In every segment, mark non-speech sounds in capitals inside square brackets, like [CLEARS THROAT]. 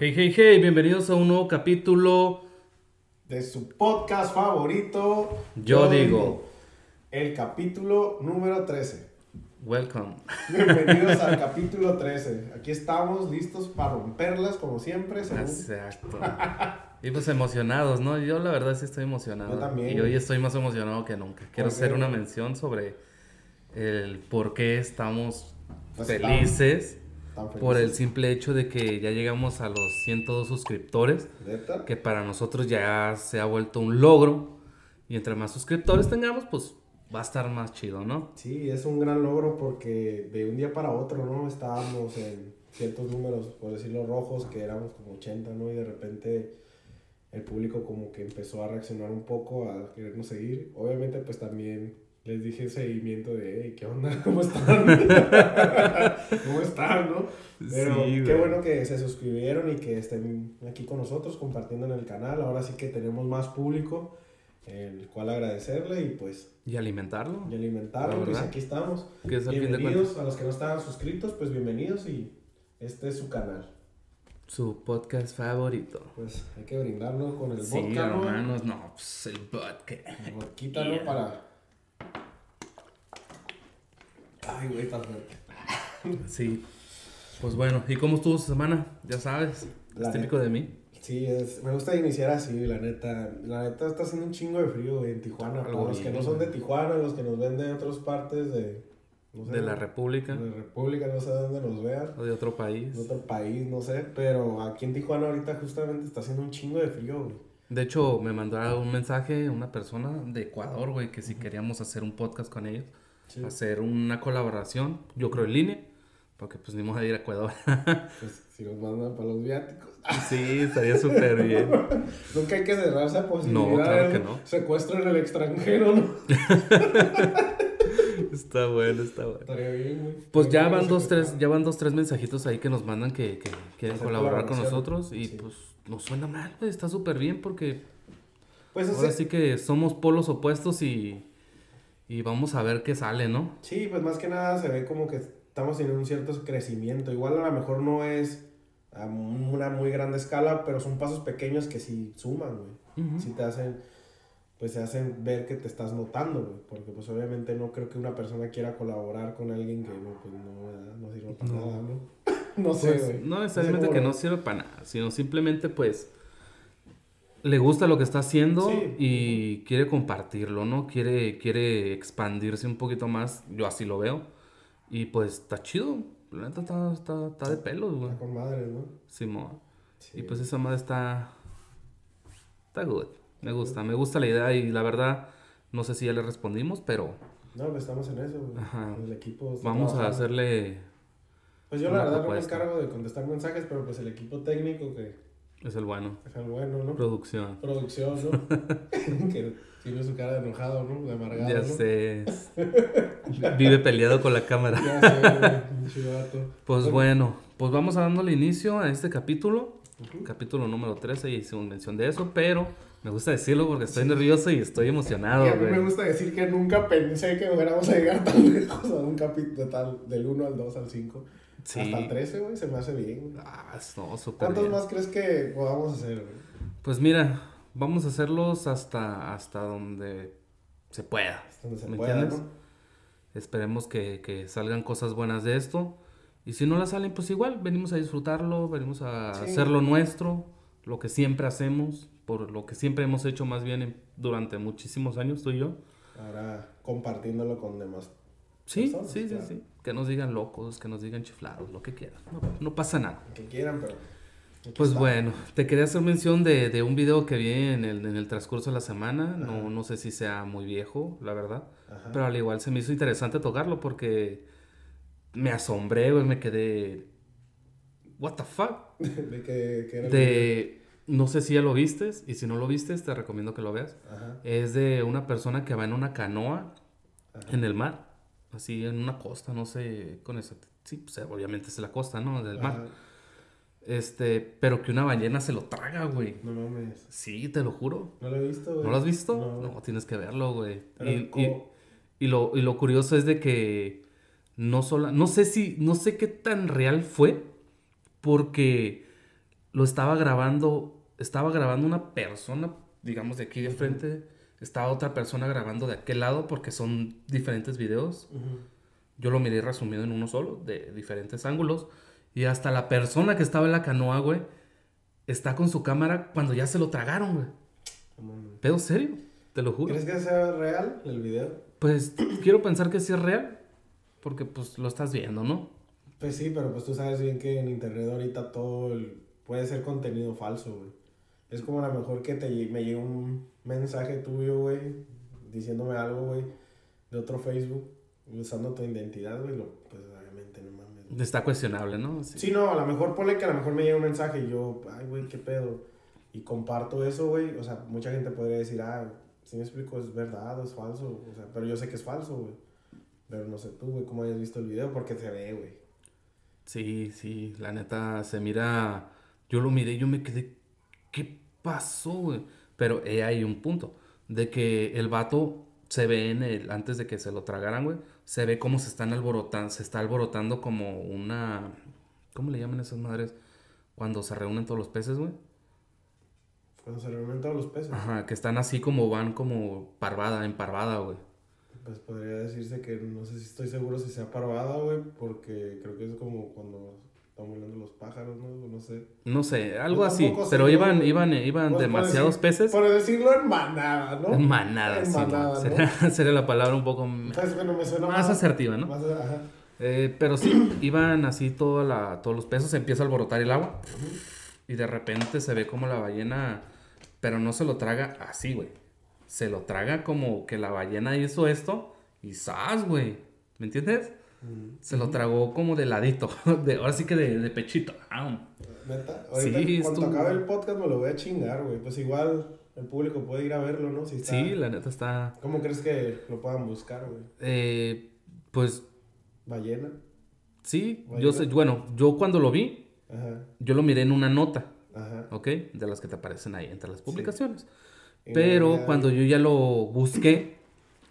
Hey, hey, hey, bienvenidos a un nuevo capítulo. de su podcast favorito. Yo digo. El capítulo número 13. Welcome. Bienvenidos al [LAUGHS] capítulo 13. Aquí estamos listos para romperlas como siempre. según- Exacto. Y pues emocionados, ¿no? Yo la verdad sí estoy emocionado. Yo también. Y hoy estoy más emocionado que nunca. Quiero hacer una mención sobre el por qué estamos Pues felices. Por el simple hecho de que ya llegamos a los 102 suscriptores. ¿Neta? Que para nosotros ya se ha vuelto un logro. Y entre más suscriptores tengamos, pues va a estar más chido, ¿no? Sí, es un gran logro porque de un día para otro, ¿no? Estábamos en ciertos números, por decirlo rojos, que éramos como 80, ¿no? Y de repente el público como que empezó a reaccionar un poco, a querernos seguir. Obviamente, pues también les dije seguimiento de, hey, ¿qué onda? [LAUGHS] ¿Cómo están? [LAUGHS] ¿Cómo están, no? Pero Sí, qué bueno que se suscribieron y que estén aquí con nosotros compartiendo en el canal. Ahora sí que tenemos más público, el cual agradecerle y pues Y alimentarlo. y alimentarlo. Pues aquí estamos. Es Bienvenidos a los que no estaban suscritos, pues bienvenidos y este es su canal. su podcast favorito. Pues hay que brindarlo con el Sí, hermanos, no, pues el vodka. Yeah. Para... Ay, güey, está fuerte. Sí. Pues bueno, ¿y cómo estuvo su semana? Ya sabes, La es típico de mí. Sí, es, me gusta iniciar así, la neta. La neta está haciendo un chingo de frío, güey, en Tijuana. Algo los que no son de. Tijuana, los que nos ven de otras partes de... no sé, De la República de la República, no sé dónde nos vean. o de otro país. De otro país, no sé. Pero aquí en Tijuana ahorita justamente está haciendo un chingo de frío, güey. De hecho, me mandó un mensaje una persona de Ecuador, güey, que si queríamos hacer un podcast con ellos, Sí. hacer una colaboración, yo creo en línea, porque pues ni modo de ir a Ecuador. [LAUGHS] Pues si nos mandan para los viáticos. sí, estaría súper bien. [LAUGHS] Nunca hay que cerrar esa posibilidad. No, claro que ¿no? no. Secuestro en el extranjero, ¿no? [LAUGHS] Está bueno, está bueno. Estaría bien, güey. Pues ya van dos, tres, ya van dos, tres mensajitos ahí que nos mandan que, que quieren colaborar con nosotros y Sí. pues no suena mal, güey, está súper bien porque Pues ahora sí que somos polos opuestos y, y vamos a ver qué sale, ¿no? Sí, pues más que nada se ve como que estamos en un cierto crecimiento. Igual a lo mejor no es a una muy grande escala, pero son pasos pequeños que sí suman, güey. Ujú. Sí te hacen, pues te hacen ver que te estás notando, güey. Porque pues obviamente no creo que una persona quiera colaborar con alguien que no, pues no, no sirve para No. nada, ¿no? [LAUGHS] no sé, Pues, güey. no necesariamente que no sirve para nada, sino simplemente pues le gusta lo que está haciendo Sí. y quiere compartirlo, ¿no? Quiere, quiere expandirse un poquito más, yo así lo veo. Y pues está chido, la neta está, está, está de pelos, güey. Está con madre, ¿no? Simón. Sí. Y pues esa madre está. Está good. Me gusta, me gusta la idea y la verdad, no sé si ya le respondimos, pero No, estamos en eso, güey. Ajá. El equipo está vamos a hacerle. Pues yo la verdad propuesta. no me encargo de contestar mensajes, pero pues el equipo técnico que Es el bueno. es el bueno, ¿no? Producción. Producción, ¿no? [LAUGHS] que tiene su cara de enojado, ¿no? De amargado, Ya ¿no? sé. [LAUGHS] Vive peleado con la cámara. Ya sé, güey, pinche vato. Pues bueno, pues vamos a dándole inicio a este capítulo. Ujú. Capítulo número 13 y hicimos mención de eso, pero me gusta decirlo porque estoy nervioso y estoy emocionado, Y a mí me güey. gusta decir que nunca pensé que fuéramos a llegar tan [LAUGHS] lejos a un capítulo tal, del 1 al 2 al 5. Sí. Hasta el 13, güey, se me hace bien. Ah, no, ¿Cuántos bien. más crees que podamos hacer, güey? Pues mira, vamos a hacerlos hasta, hasta donde se pueda. Hasta donde se ¿Me pueda, entiendes? ¿no? Esperemos que, que salgan cosas buenas de esto. Y si no las salen, pues igual, venimos a disfrutarlo, venimos a Sí. hacerlo nuestro, lo que siempre hacemos, por lo que siempre hemos hecho más bien en- durante muchísimos años, tú y yo. Ahora compartiéndolo con demás. Sí, Personas, sí, sí, claro. sí. Que nos digan locos, que nos digan chiflados, lo que quieran. No, no pasa nada. Que quieran, pero. Pues está. bueno, te quería hacer mención de, de un video que vi en el, en el transcurso de la semana. No, no sé si sea muy viejo, la verdad. Ajá. Pero al igual se me hizo interesante tocarlo porque me asombré, güey, me quedé... What the fuck? [LAUGHS] de que, que era. De... No sé si ya lo vistes y si no lo vistes te recomiendo que lo veas. Ajá. Es de una persona que va en una canoa Ajá. en el mar, así en una costa, no sé, con eso. Sí, pues obviamente es la costa, ¿no? Del mar. Ajá. Este, pero que una ballena se lo traga, güey. No mames. Sí, te lo juro. No lo he visto, güey. ¿No lo has visto? No. No, tienes que verlo, güey. Y, y- y lo, y lo curioso es de que no solo, no sé si, no sé qué tan real fue, porque lo estaba grabando, estaba grabando una persona, digamos, de aquí de frente, estaba otra persona grabando de aquel lado porque son diferentes videos. Yo lo miré resumido en uno solo, de diferentes ángulos. Y hasta la persona que estaba en la canoa, güey, está con su cámara cuando ya se lo tragaron, güey. Pero serio, te lo juro. ¿Crees que sea real el video? Pues [CLEARS THROAT] quiero pensar que sí es real, porque pues lo estás viendo, ¿no? Pues sí, pero pues tú sabes bien que en internet ahorita todo el- puede ser contenido falso, güey. Es como a lo mejor que te, me llegue un mensaje tuyo, güey, diciéndome algo, güey, de otro Facebook, usando tu identidad, güey, lo- pues obviamente no mames. güey. Está cuestionable, ¿no? Sí. Sí, no, a lo mejor ponle que a lo mejor me llega un mensaje y yo, ay, güey, qué pedo. Y comparto eso, güey. O sea, mucha gente podría decir, ah, si me explico, es verdad o es falso. O sea, pero yo sé que es falso, güey. Pero no sé tú, güey, cómo hayas visto el video, porque se ve, güey. Sí, sí, la neta se mira. Yo lo miré yo me quedé. ¿Qué pasó, güey? Pero eh, hay un punto. De que el vato se ve en el. Antes de que se lo tragaran, güey. Se ve cómo se están alborotando. Se está alborotando como una. ¿Cómo le llaman esas madres? Cuando se reúnen todos los peces, güey. Cuando se reúnen todos los peces, Ajá, que están así como van como parvada, en parvada, güey. pues podría decirse que no sé si estoy seguro si sea parvada, güey, porque creo que es como cuando volando los pájaros, ¿no? No sé. No sé, algo Yo así. Pero iban, iban, iban Pues, demasiados decir- peces. Por decirlo en manada, ¿no? En manada, En sí. manada, ¿no? [LAUGHS] sería, la palabra un poco Pues, bueno, me suena más asertiva, ¿no? más- ajá. Eh, pero sí, [CLEARS THROAT] iban así toda la, todos los pesos, empieza a alborotar el agua. Y de repente se ve como la ballena, pero no se lo traga así, güey. Se lo traga como que la ballena hizo esto y ¡zas, güey! ¿Me entiendes? Se lo tragó como de ladito, [LAUGHS] de, ahora sí que de, de pechito. ¿Neta? Sí, Ahorita, cuando estuvo- acabe el podcast me lo voy a chingar, güey. Pues igual el público puede ir a verlo, ¿no? Si está... Sí, la neta está... ¿Cómo crees que lo puedan buscar, güey? eh, pues ¿Ballena? sí, yo sé, bueno, yo cuando lo vi, Ajá, yo lo miré en una nota, ajá. ¿ok? De las que te aparecen ahí entre las publicaciones. Pero cuando yo ya lo busqué,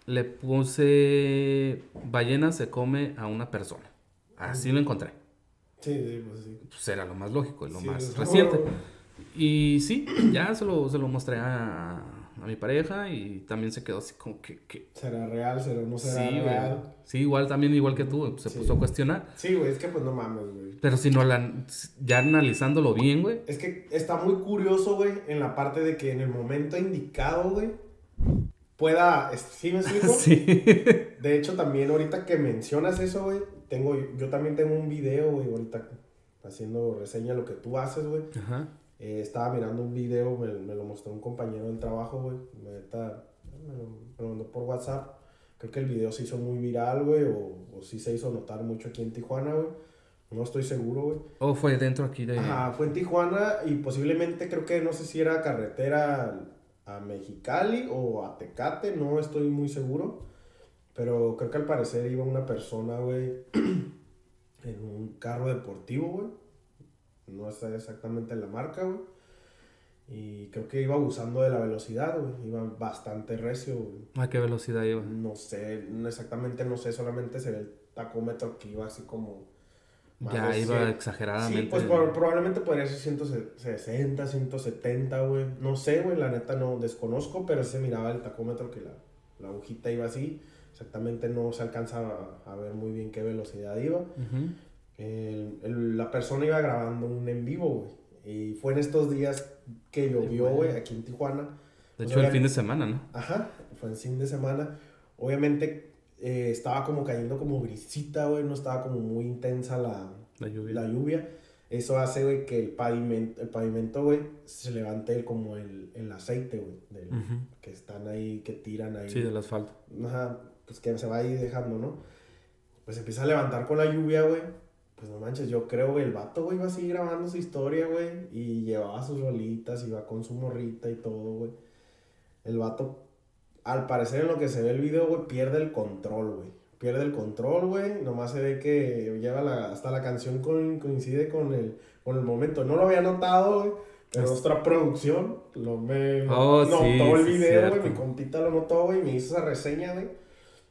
le puse ballena se come a una persona. Así lo encontré. Sí, sí, pues sí. Pues era lo más lógico y lo Sí, más reciente. Y sí, ya se lo, se lo mostré a, a mi pareja y también se quedó así como que... que ¿Será real? ¿Será no será sí, güey. real? Sí, igual también, igual que tú, se puso a cuestionar. Sí, güey, es que pues no mames, güey. Pero si no la... Ya analizándolo bien, güey. Es que está muy curioso, güey, en la parte de que en el momento indicado, güey, pueda... es- ¿Sí me explico? [LAUGHS] Sí. De hecho, también ahorita que mencionas eso, güey, tengo, yo también tengo un video, güey, ahorita haciendo reseña de lo que tú haces, güey. Ajá. Eh, estaba mirando un video, me, me lo mostró un compañero del trabajo, güey. Me me lo mandó por WhatsApp. Creo que el video se hizo muy viral, güey, o, o sí se hizo notar mucho aquí en Tijuana, güey. No estoy seguro, güey. O fue dentro aquí de... Ajá, fue en Tijuana y posiblemente creo que no sé si era carretera a Mexicali o a Tecate, no estoy muy seguro. Pero creo que al parecer iba una persona, güey, [CLEARS THROAT] en un carro deportivo, güey. No sé exactamente la marca, güey. Y creo que iba abusando de la velocidad, güey. Iba bastante recio, güey. ¿A qué velocidad iba? No sé, exactamente no sé, solamente se ve el tacómetro que iba así como... más Ya iba 100. exageradamente. Sí, pues por- probablemente podría ser 160, 170, güey. No sé, güey, la neta no desconozco, pero se miraba el tacómetro que la, la agujita iba así. Exactamente no se alcanza a, ver muy bien qué velocidad iba. El- el- la persona iba grabando un en vivo, güey. Y fue en estos días que llovió, güey. aquí en Tijuana. De Pues hecho, el obviamente- fin de semana, ¿no? Ajá, fue en fin de semana. Obviamente eh, estaba como cayendo como brisita, güey, no estaba como muy intensa la, La lluvia. la lluvia. Eso hace, güey, que el pavimento, el pavimento, güey, se levante como el, el aceite, güey, del- que están ahí, que tiran ahí. Sí, del asfalto. Ajá, pues que se va ahí dejando, ¿no? Pues empieza a levantar con la lluvia, güey. Pues no manches, yo creo, güey, el vato, güey, iba así grabando su historia, güey. Y llevaba sus rolitas, iba con su morrita y todo, güey. El vato, al parecer en lo que se ve el video, güey, pierde el control, güey. Pierde el control, güey. Nomás se ve que lleva la, hasta la canción con- coincide con el, con el momento. No lo había notado, güey. Pero Es- nuestra producción lo me Oh, notó sí, el video, güey. Mi compita lo notó, güey. Me hizo esa reseña, güey.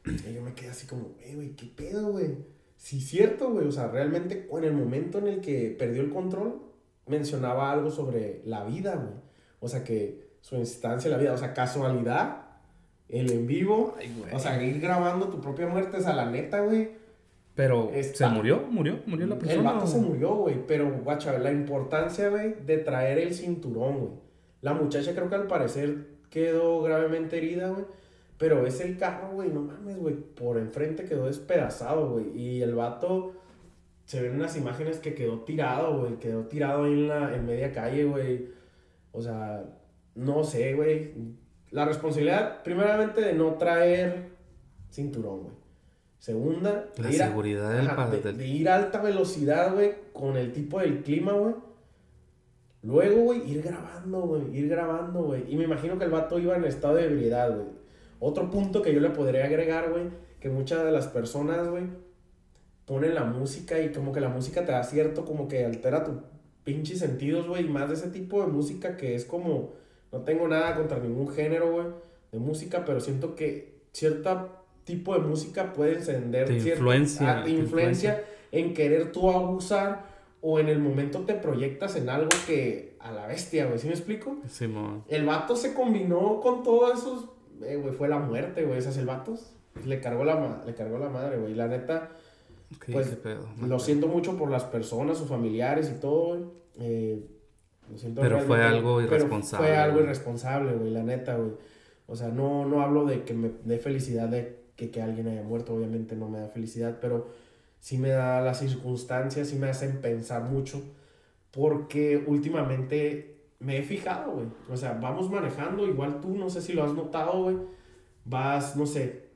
Y yo me quedé así como, eh, güey, ¿qué pedo, güey? Sí, cierto, güey. O sea, realmente en el momento en el que perdió el control, mencionaba algo sobre la vida, güey. O sea, que su instancia en la vida, o sea, casualidad, el en vivo, o sea, ir grabando tu propia muerte, o sea, la neta, güey. Pero se murió, murió, murió la persona. El vato se murió, güey. Pero, guacha, la importancia, güey, de traer el cinturón, güey. La muchacha creo que al parecer quedó gravemente herida, güey. Pero es el carro, güey, no mames, güey. Por enfrente quedó despedazado, güey. Y el vato, se ven unas imágenes que quedó tirado, güey. Quedó tirado ahí en, la, en media calle, güey. O sea, no sé, güey. La responsabilidad, primeramente, de no traer cinturón, güey. Segunda, la seguridad del de, ir a alta velocidad, güey, con el tipo del clima, güey. Luego, güey, ir grabando, güey, ir grabando, güey. Y me imagino que el vato iba en estado de ebriedad, güey. Otro punto que yo le podría agregar, güey, que muchas de las personas, güey, ponen la música y como que la música te da cierto, como que altera tu pinche sentidos, güey. Y más de ese tipo de música que es como, no tengo nada contra ningún género, güey, de música, pero siento que cierta tipo de música puede encender cierta influencia, ah, influencia. en querer tú abusar o en el momento te proyectas en algo que a la bestia, güey, ¿sí me explico? Sí, El vato se combinó con todos esos, eh, güey, fue la muerte, güey, esas el vato le cargó la, le cargó la madre, güey, la neta, pues, lo siento mucho por las personas, sus familiares y todo, güey, eh, lo siento Pero fue algo irresponsable. fue algo irresponsable, güey, la neta, güey. O sea, no, no hablo de que me dé felicidad de que, que alguien haya muerto, obviamente no me da felicidad, pero sí me da las circunstancias, sí me hacen pensar mucho, porque últimamente me he fijado, güey. O sea, vamos manejando, igual tú, no sé si lo has notado, güey. Vas, no sé,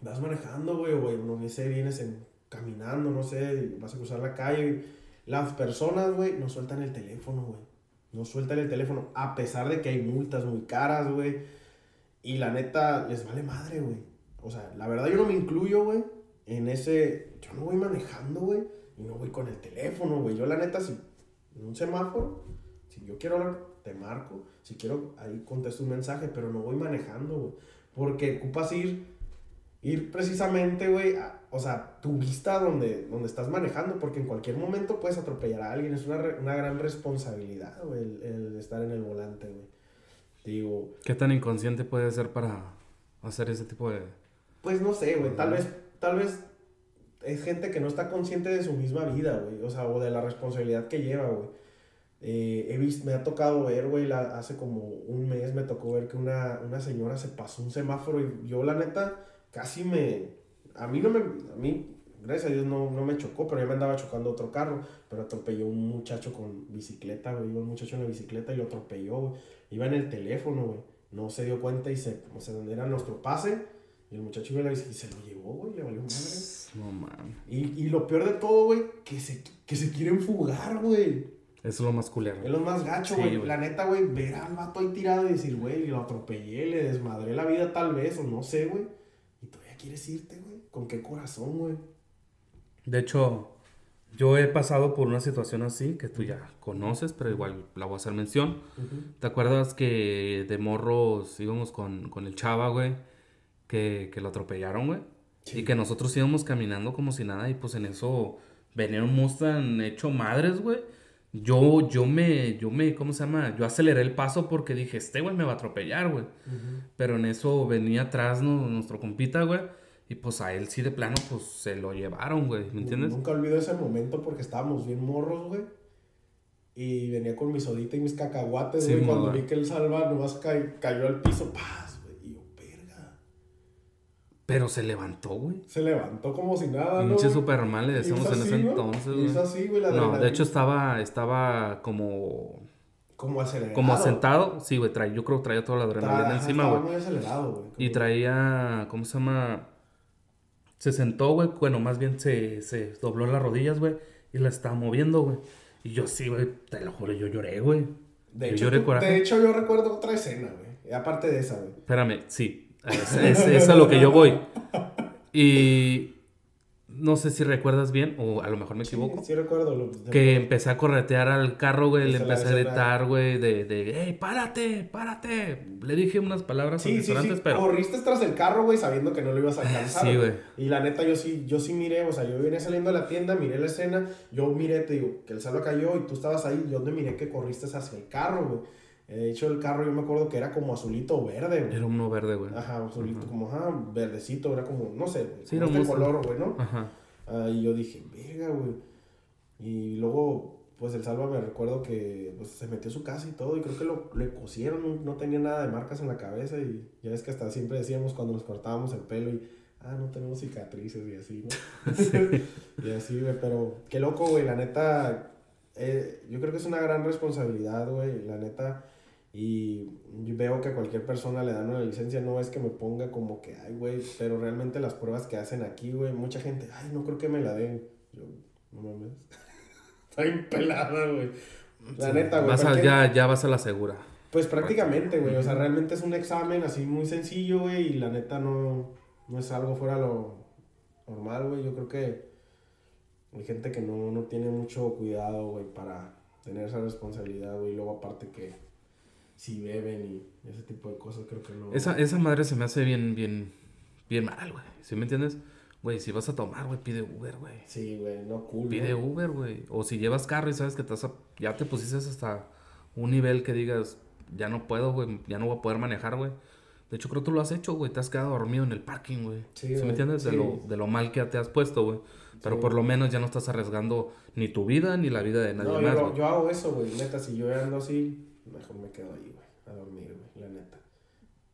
vas manejando, güey, o no sé, vienes en, caminando, no sé, vas a cruzar la calle. Las personas, güey, no sueltan el teléfono, güey. No sueltan el teléfono, a pesar de que hay multas muy caras, güey. Y la neta, les vale madre, güey. O sea, la verdad yo no me incluyo, güey, en ese... Yo no voy manejando, güey, y no voy con el teléfono, güey. Yo la neta, si en un semáforo, si yo quiero hablar, te marco. Si quiero, ahí contesto un mensaje, pero no voy manejando, güey. Porque ocupas ir, ir precisamente, güey, o sea, tu vista donde, donde estás manejando, porque en cualquier momento puedes atropellar a alguien. Es una, una gran responsabilidad, güey, el, el, estar en el volante, güey. Digo... ¿Qué tan inconsciente puede ser para hacer ese tipo de pues no sé, güey, tal vez, tal vez es gente que no está consciente de su misma vida, güey, o sea, o de la responsabilidad que lleva, güey. Eh, he visto, me ha tocado ver, güey, hace como un mes me tocó ver que una, una señora se pasó un semáforo y yo, la neta, casi me, a mí no me, a mí, gracias a Dios no, no me chocó, pero ya me andaba chocando otro carro, pero atropelló un muchacho con bicicleta, güey, iba un muchacho en la bicicleta y lo atropelló, güey, iba en el teléfono, güey, no se dio cuenta y se, o sea, donde era nuestro pase, y el muchacho iba a la bici y se lo llevó, güey, le valió madre. No mames. Y, y lo peor de todo, güey, que se, que se quieren fugar, güey. Es lo más culero. Es lo más gacho, güey. la neta, güey, ver al vato ahí tirado y decir, güey, lo atropellé, le desmadré la vida tal vez, o no sé, güey. Quieres irte, güey. ¿Con qué corazón, güey? De hecho, yo he pasado por una situación así que tú ya conoces, pero igual la voy a hacer mención. ¿Te acuerdas que de morros íbamos con, con el chava, güey? que, que lo atropellaron, güey. Y que nosotros íbamos caminando como si nada y pues en eso venía un Mustang hecho madres, güey. Yo, yo me, yo me, ¿cómo se llama? Yo aceleré el paso porque dije, este güey me va a atropellar, güey. Pero en eso venía atrás nuestro compita, güey. Y pues a él sí de plano, pues se lo llevaron, güey. ¿Me entiendes? Nunca olvido ese momento porque estábamos bien morros, güey. Y venía con mi sodita y mis cacahuates, güey. cuando vi que el salva nomás cayó al piso, ¡paz! Pero se levantó, güey. Se levantó como si nada, ¿no? Pinche Superman le decíamos en ese entonces, güey. así, güey, la No, de hecho estaba, estaba como... Como acelerado. Como sentado. Sí, güey, trae, yo creo que traía toda la adrenalina encima, güey. muy acelerado, güey. Y traía, ¿cómo se llama? Se sentó, güey. Bueno, más bien se, se dobló las rodillas, güey. Y la estaba moviendo, güey. Y yo sí, güey, te lo juro, yo lloré, güey. De, hecho, de hecho, yo recuerdo otra escena, güey. Aparte de esa, güey. Espérame, sí. Es, es, a lo que yo voy. Y no sé si recuerdas bien, o a lo mejor me equivoco. Sí, sí recuerdo. Lo, que empecé a corretear al carro, güey, le empecé a gritar, güey, de, de, hey, párate, párate. Le dije unas palabras sí, sí, sí. pero... Corriste tras el carro, güey, sabiendo que no lo ibas a alcanzar. sí, güey. Y la neta, yo sí, yo sí miré, o sea, yo venía saliendo de la tienda, miré la escena, yo miré, te digo, que el salvo cayó y tú estabas ahí, yo te miré que corriste hacia el carro, güey. De hecho, el carro yo me acuerdo que era como azulito verde, güey. Era uno verde, güey. Ajá, azulito, como, ajá, verdecito, era como, no sé, sí, era un color, güey, ¿no? Ajá. Ah, y yo dije, venga, güey. Y luego, pues el Salva me recuerdo que pues, se metió a su casa y todo, y creo que lo, le cosieron, no, tenía nada de marcas en la cabeza, y ya ves que hasta siempre decíamos cuando nos cortábamos el pelo y, ah, no tenemos cicatrices y así, ¿no? [LAUGHS] [LAUGHS] y así, güey, pero qué loco, güey, la neta, eh, yo creo que es una gran responsabilidad, güey, la neta y veo que a cualquier persona le dan una licencia, no es que me ponga como que, ay, güey, pero realmente las pruebas que hacen aquí, güey, mucha gente, ay, no creo que me la den. Yo, no mames. [LAUGHS] Está bien pelada, güey. La neta, güey. ya, ya vas a la segura. Pues prácticamente, güey. O sea, realmente es un examen así muy sencillo, güey. Y la neta no, no es algo fuera lo normal, güey. Yo creo que hay gente que no, no tiene mucho cuidado, güey, para tener esa responsabilidad, güey. Luego aparte que si beben y ese tipo de cosas, creo que no. Esa, esa madre se me hace bien, bien, bien mal, güey. ¿Sí me entiendes? Güey, si vas a tomar, güey, pide Uber, güey. Sí, güey, no cool. Pide Uber, güey. O si llevas carro y sabes que te ya te pusiste hasta un nivel que digas, ya no puedo, güey, ya no voy a poder manejar, güey. De hecho, creo que tú lo has hecho, güey. Te has quedado dormido en el parking, güey. Sí, ¿Sí me entiendes? De, lo, de lo mal que te has puesto, güey. Pero por lo menos ya no estás arriesgando ni tu vida ni la vida de nadie más. Yo, yo hago eso, güey. Neta, si yo ando así, mejor me quedo ahí, güey, a dormir, güey, la neta.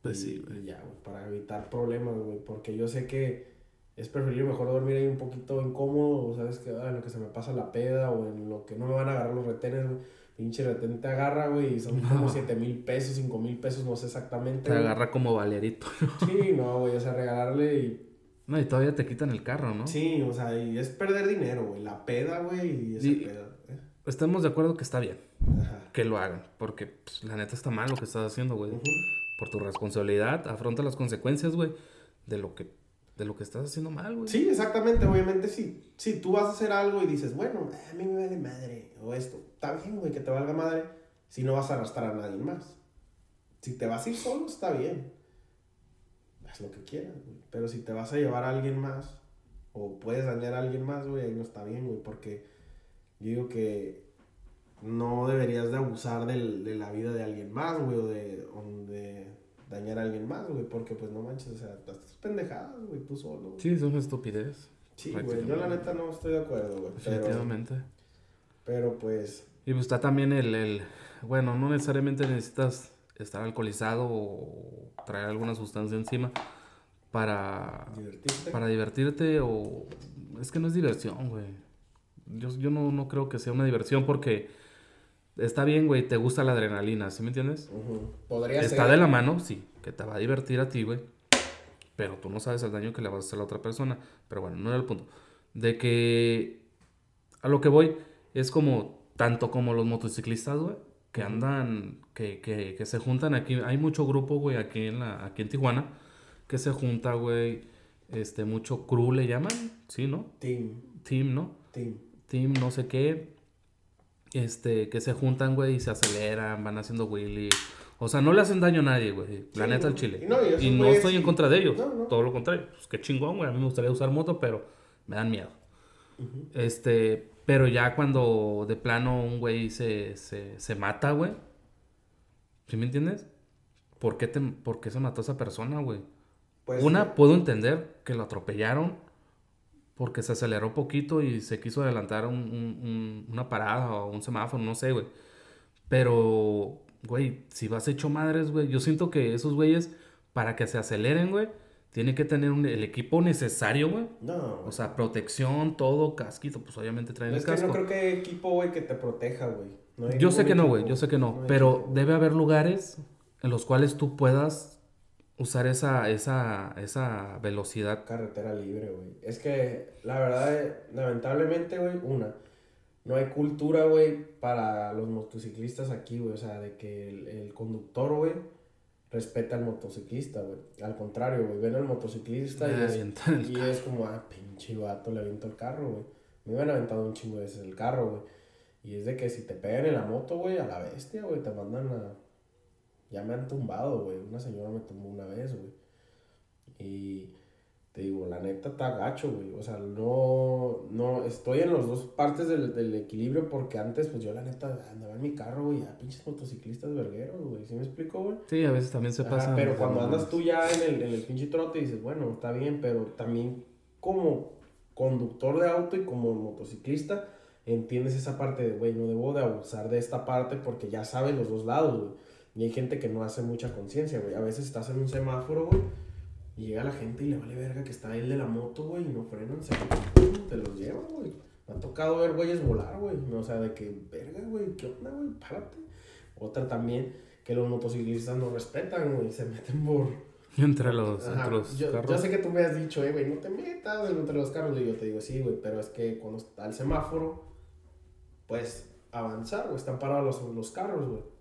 Pues sí, güey. ya, güey, para evitar problemas, güey, porque yo sé que es preferible mejor dormir ahí un poquito incómodo, ¿sabes? Que ah, en lo que se me pasa la peda o en lo que no me van a agarrar los retenes, güey. Pinche retén te agarra, güey, y son como 7 mil pesos, 5 mil pesos, no sé exactamente. Te agarra como valerito. [LAUGHS] sí, no, güey, o sea, regalarle y... No, y todavía te quitan el carro, ¿no? Sí, o sea, y es perder dinero, güey, la peda, güey, y esa peda. ¿eh? Estamos de acuerdo que está bien que lo hagan. Porque pues, la neta está mal lo que estás haciendo, güey. Por tu responsabilidad, afronta las consecuencias, güey, de lo que de lo que estás haciendo mal, güey. Sí, exactamente, obviamente sí. Si tú vas a hacer algo y dices, bueno, a mí me vale madre, o esto, está bien, güey, que te valga madre, si no vas a arrastrar a nadie más. Si te vas a ir solo, está bien. Haz lo que quieras, güey. Pero si te vas a llevar a alguien más, o puedes dañar a alguien más, güey, ahí no está bien, güey, porque yo digo que no deberías de abusar del, de la vida de alguien más, güey, o de, de dañar a alguien más, güey, porque pues no manches, o sea, estás pendejadas, güey, tú solo. Sí, es una estupidez. Sí, güey, yo la neta no estoy de acuerdo, güey. Definitivamente. Pero, pues... Y pues está también el, el, bueno, no necesariamente necesitas estar alcoholizado o traer alguna sustancia encima para... ¿Divertirte? Para divertirte o... Es que no es diversión, güey. Yo, yo no, no creo que sea una diversión porque está bien, güey, te gusta la adrenalina, ¿sí me entiendes? Podría está de la mano, sí, que te va a divertir a ti, güey. Pero tú no sabes el daño que le vas a hacer a la otra persona. Pero bueno, no era el punto. De que a lo que voy es como tanto como los motociclistas, güey, que andan, que, que, que se juntan aquí. Hay mucho grupo, güey, aquí en, la, aquí en Tijuana, que se junta, güey, este, mucho crew le llaman, ¿sí, no? Team. Team, ¿no? Team. Team, no sé qué este, que se juntan, güey, y se aceleran, van haciendo Willy. O sea, no le hacen daño a nadie, güey. La neta al chile. Y no, estoy en contra de ellos. Todo lo contrario. Pues qué chingón, güey. A mí me gustaría usar moto, pero me dan miedo. Este, pero ya cuando de plano un güey se, se, se mata, güey. ¿Sí me entiendes? ¿Por qué, te, ¿Por qué se mató esa persona, güey? Pues, Una, puedo entender que lo atropellaron porque se aceleró poquito y se quiso adelantar un, una parada o un semáforo, no sé, güey. Pero, güey, si vas hecho madres, güey, yo siento que esos güeyes, para que se aceleren, güey, tienen que tener el equipo necesario, güey. No. O sea, protección, todo, casquito, pues obviamente traen el casco. no creo que equipo, güey, que te proteja, güey. yo sé que no, güey, yo sé que no. pero debe haber lugares en los cuales tú puedas usar esa, esa, esa velocidad. Carretera libre, güey. Es que, la verdad, lamentablemente, güey, una, no hay cultura, güey, para los motociclistas aquí, güey. O sea, de que el, conductor, güey, respeta al motociclista, güey. Al contrario, güey, ven al motociclista y, es, el y es como, ah, pinche vato, le aviento el carro, güey. Me hubieran aventado un chingo de veces el carro, güey. Y es de que si te pegan en la moto, güey, a la bestia, güey, te mandan a... Ya me han tumbado, güey. Una señora me tumbó una vez, güey. Y te digo, la neta está gacho, güey. O sea, no, no, estoy en las dos partes del, del equilibrio porque antes, pues yo la neta andaba en mi carro, güey, a pinches motociclistas vergueros, güey. ¿Sí me explico, güey? Sí, a veces también se Ajá, pasa. pero cuando andas tú ya en el, en el pinche trote dices, bueno, está bien, pero también como conductor de auto y como motociclista, entiendes esa parte de, güey, no debo de abusar de esta parte porque ya sabes los dos lados, güey. Y hay gente que no hace mucha conciencia, güey. A veces estás en un semáforo, güey, y llega la gente y le vale verga que está el de la moto, güey, y no frenan, se te los lleva, güey. Me ha tocado ver güeyes volar, güey. O sea, de que, verga, güey, ¿qué onda, güey? Párate. Otra también, que los motociclistas no respetan, güey, se meten por... Entre los, Ajá, entre los yo, carros. yo sé que tú me has dicho, eh, güey, no te metas entre los carros. Y yo te digo, sí, güey, pero es que cuando está el semáforo, puedes avanzar, güey, están parados los, los carros, güey.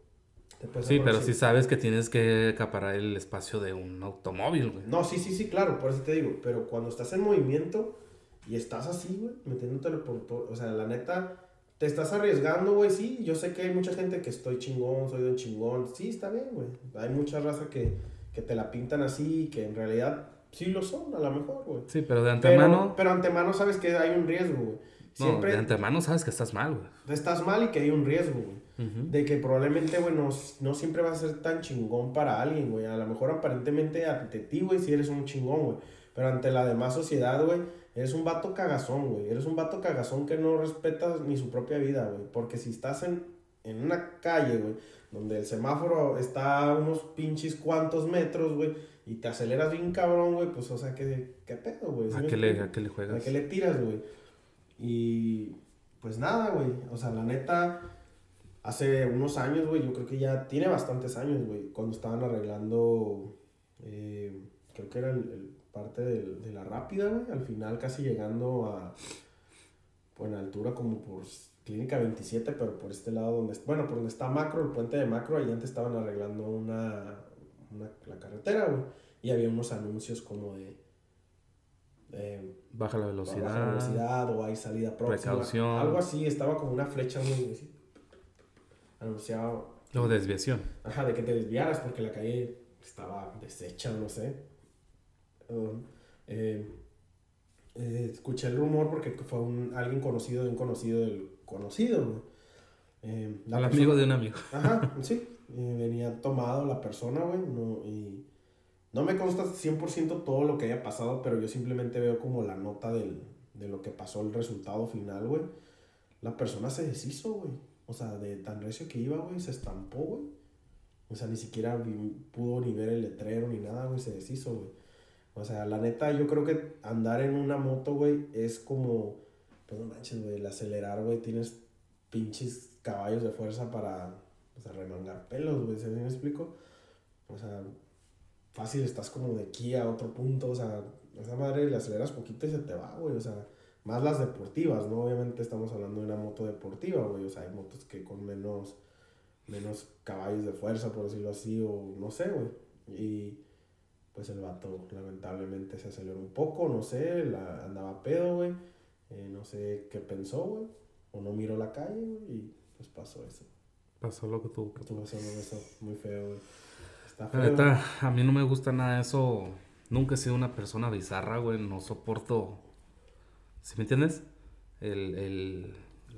Te Sí, pero sí sabes que tienes que acaparar el espacio de un automóvil, güey. No, sí, sí, sí, claro, por eso te digo. Pero cuando estás en movimiento y estás así, güey, metiéndotelo por todo. O sea, la neta, te estás arriesgando, güey. Sí, yo sé que hay mucha gente que estoy chingón, soy de un chingón. Sí, está bien, güey. Hay mucha raza que, que te la pintan así, que en realidad sí lo son, a lo mejor, güey. Sí, pero de Pero, antemano. pero antemano sabes que hay un riesgo, güey. no, de antemano sabes que estás mal, güey. estás mal y que hay un riesgo, güey. De que probablemente, güey, no, siempre vas a ser tan chingón para alguien, güey. A lo mejor aparentemente ante ti, güey, sí eres un chingón, güey. Pero ante la demás sociedad, güey, eres un vato cagazón, güey. Eres un vato cagazón que no respeta ni su propia vida, güey. Porque si estás en, en una calle, güey, donde el semáforo está a unos pinches cuantos metros, güey, y te aceleras bien cabrón, güey, pues, o sea, ¿qué, qué pedo, güey? ¿Sí ¿A qué le, explico? a qué le ¿A juegas? qué le tiras, güey? Y pues nada, güey. O sea, la neta, hace unos años, güey, yo creo que ya tiene bastantes años, güey, cuando estaban arreglando, eh, creo que era el, el parte del- de la rápida, güey, al final casi llegando a, pues, en altura como por Clínica 27, pero por este lado donde, bueno, por donde está Macro, el puente de Macro, ahí antes estaban arreglando una, una la carretera, güey, y había unos anuncios como de... de Baja la baja velocidad. velocidad o hay salida próxima. Precaución. Algo así, estaba como una flecha muy anunciaba, O desviación. ajá, de que te desviaras porque la calle estaba deshecha, no sé. Eh, eh, escuché el rumor porque fue un, alguien conocido de un conocido del conocido, güey. Eh, la persona- amigo de un amigo. Ajá, [LAUGHS] sí. venía tomado la persona, güey. No, y no me consta 100% todo lo que haya pasado, pero yo simplemente veo como la nota del, de lo que pasó, el resultado final, güey. La persona se deshizo, güey. O sea, de tan recio que iba, güey, se estampó, güey. O sea, ni siquiera pudo ni ver el letrero ni nada, güey, se deshizo, güey. O sea, la neta, yo creo que andar en una moto, güey, es como, pues no manches, güey, el acelerar, güey, tienes pinches caballos de fuerza para, o sea, remangar pelos, güey, ¿sí me explico? O sea, fácil estás como de aquí a otro punto, o sea, esa madre le aceleras poquito y se te va, güey, o sea, más las deportivas, ¿no? Obviamente estamos hablando de una moto deportiva, güey, o sea, hay motos que con menos, menos caballos de fuerza, por decirlo así, o no sé, güey, y pues el vato lamentablemente se aceleró un poco, no sé, la, andaba pedo, güey, eh, no sé qué pensó, güey, o no miró la calle, güey, y pues pasó eso. Pasó lo que tuvo que Estuvo haciendo eso muy feo, güey. Está La feo. neta, a mí no me gusta nada eso. Nunca he sido una persona bizarra, güey. No soporto. ¿Sí me entiendes? El, el,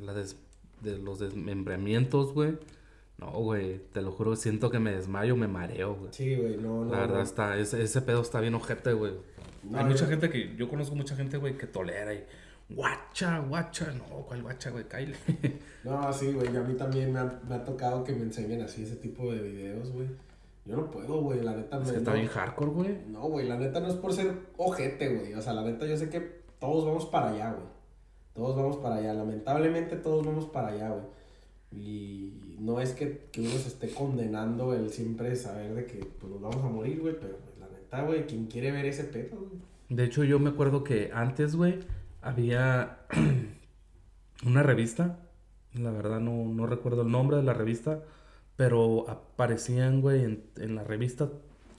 la des- de los desmembramientos, güey. No, güey. Te lo juro, siento que me desmayo, me mareo, güey. Sí, güey, no, no. La verdad no. está, ese, ese pedo está bien ojete, güey. No, Hay mucha yo- gente que, yo conozco mucha gente, güey, que tolera y guacha, guacha, no, ¿cuál guacha, güey? Kyle. [LAUGHS] No, sí, güey, y a mí también me ha, me ha tocado que me enseñen así ese tipo de videos, güey. Yo no puedo, güey, la neta Es me- que está no, bien hardcore, güey. No, güey, la neta no es por ser ojete, güey. O sea, la neta yo sé que todos vamos para allá, güey. Todos vamos para allá. Lamentablemente todos vamos para allá, güey. Y no es que, que uno se esté condenando el siempre saber de que pues, nos vamos a morir, güey. Pero pues, la neta, güey, quien quiere ver ese pedo, güey. De hecho, yo me acuerdo que antes, güey, había [CLEARS THROAT] una revista. La verdad no, no recuerdo el nombre de la revista. Pero aparecían, güey, en, en la revista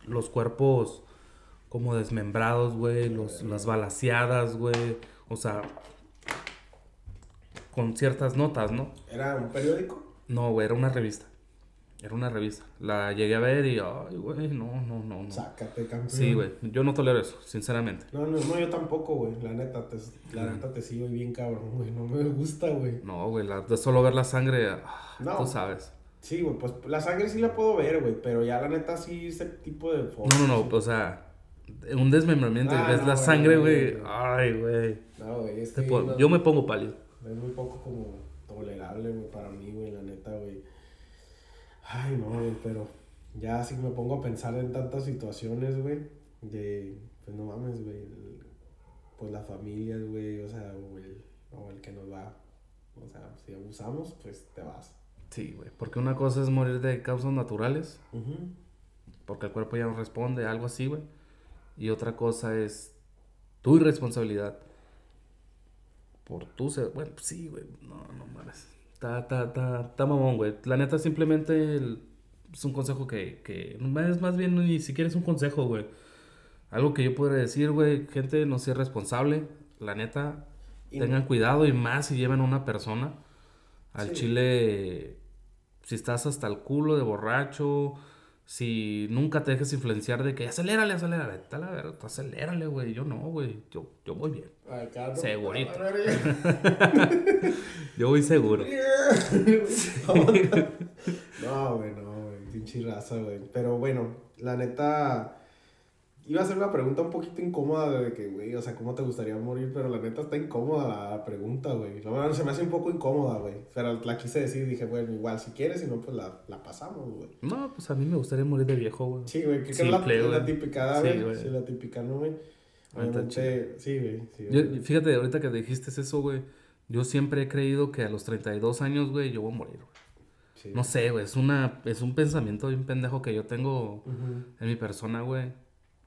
los cuerpos como desmembrados, güey, los, las balaseadas, güey. O sea, con ciertas notas, ¿no? ¿Era un periódico? No, güey, era una revista. Era una revista. La llegué a ver y, ay, güey, no, no, no, no. Sácate, campeón. Sí, güey, yo no tolero eso, sinceramente. No, no, no, yo tampoco, güey. La neta, te, la neta te sigo bien cabrón, [LAUGHS] güey. No me gusta, güey. No, güey, la- de solo ver la sangre, ah, No. tú sabes. Sí, güey, pues la sangre sí la puedo ver, güey. Pero ya la neta sí, ese tipo de fotos. No, no, no, o sea, un desmembramiento y Ah, ves no, la güey, sangre, güey. güey. Ay, güey. No, güey, es Te que puedo- no- Yo me pongo pálido. Es muy poco como tolerable, güey, para mí, güey, la neta, güey. Ay, no, güey, pero ya sí me pongo a pensar en tantas situaciones, güey, de, pues no mames, güey, pues las familias, güey, o sea, o el, o el que nos va, o sea, si abusamos, pues te vas. Sí, güey, porque una cosa es morir de causas naturales, porque el cuerpo ya no responde, algo así, güey. Y otra cosa es tu irresponsabilidad. Por tu ser, bueno, pues sí, güey, no, no mames. Está, está, está, está mamón, güey. La neta simplemente el- es un consejo que, que es más bien ni siquiera es un consejo, güey. Algo que yo podría decir, güey, gente, no sea responsable. La neta, Y- tengan cuidado y más si llevan a una persona al Sí. chile. Si estás hasta el culo de borracho, si nunca te dejes influenciar de que acelérale, acelérale, está la verdad, acelérale, güey. Yo no, güey. Yo, yo voy bien. Segurito. A ver, [LAUGHS] Yo voy seguro. [LAUGHS] No, güey, no, güey. Pinche raza, güey. Pero bueno, la neta. Iba a hacer una pregunta un poquito incómoda de que, güey, o sea, ¿cómo te gustaría morir? Pero la neta está incómoda la, pregunta, güey. Verdad se me hace un poco incómoda, güey. Pero la quise decir dije, bueno, igual si quieres, si no, pues la, la pasamos, güey. No, pues a mí me gustaría morir de viejo, güey. Sí, güey, que es la, la güey. típica, Sí, güey. güey. Sí, la típica, ¿no, güey? Obviamente, sí, güey. Sí, Yo- fíjate, ahorita que dijiste eso, güey. Yo siempre he creído que a los 32 años, güey, yo voy a morir, güey. Sí. No sé, güey. Es, una, es un pensamiento bien pendejo que yo tengo en mi persona, güey.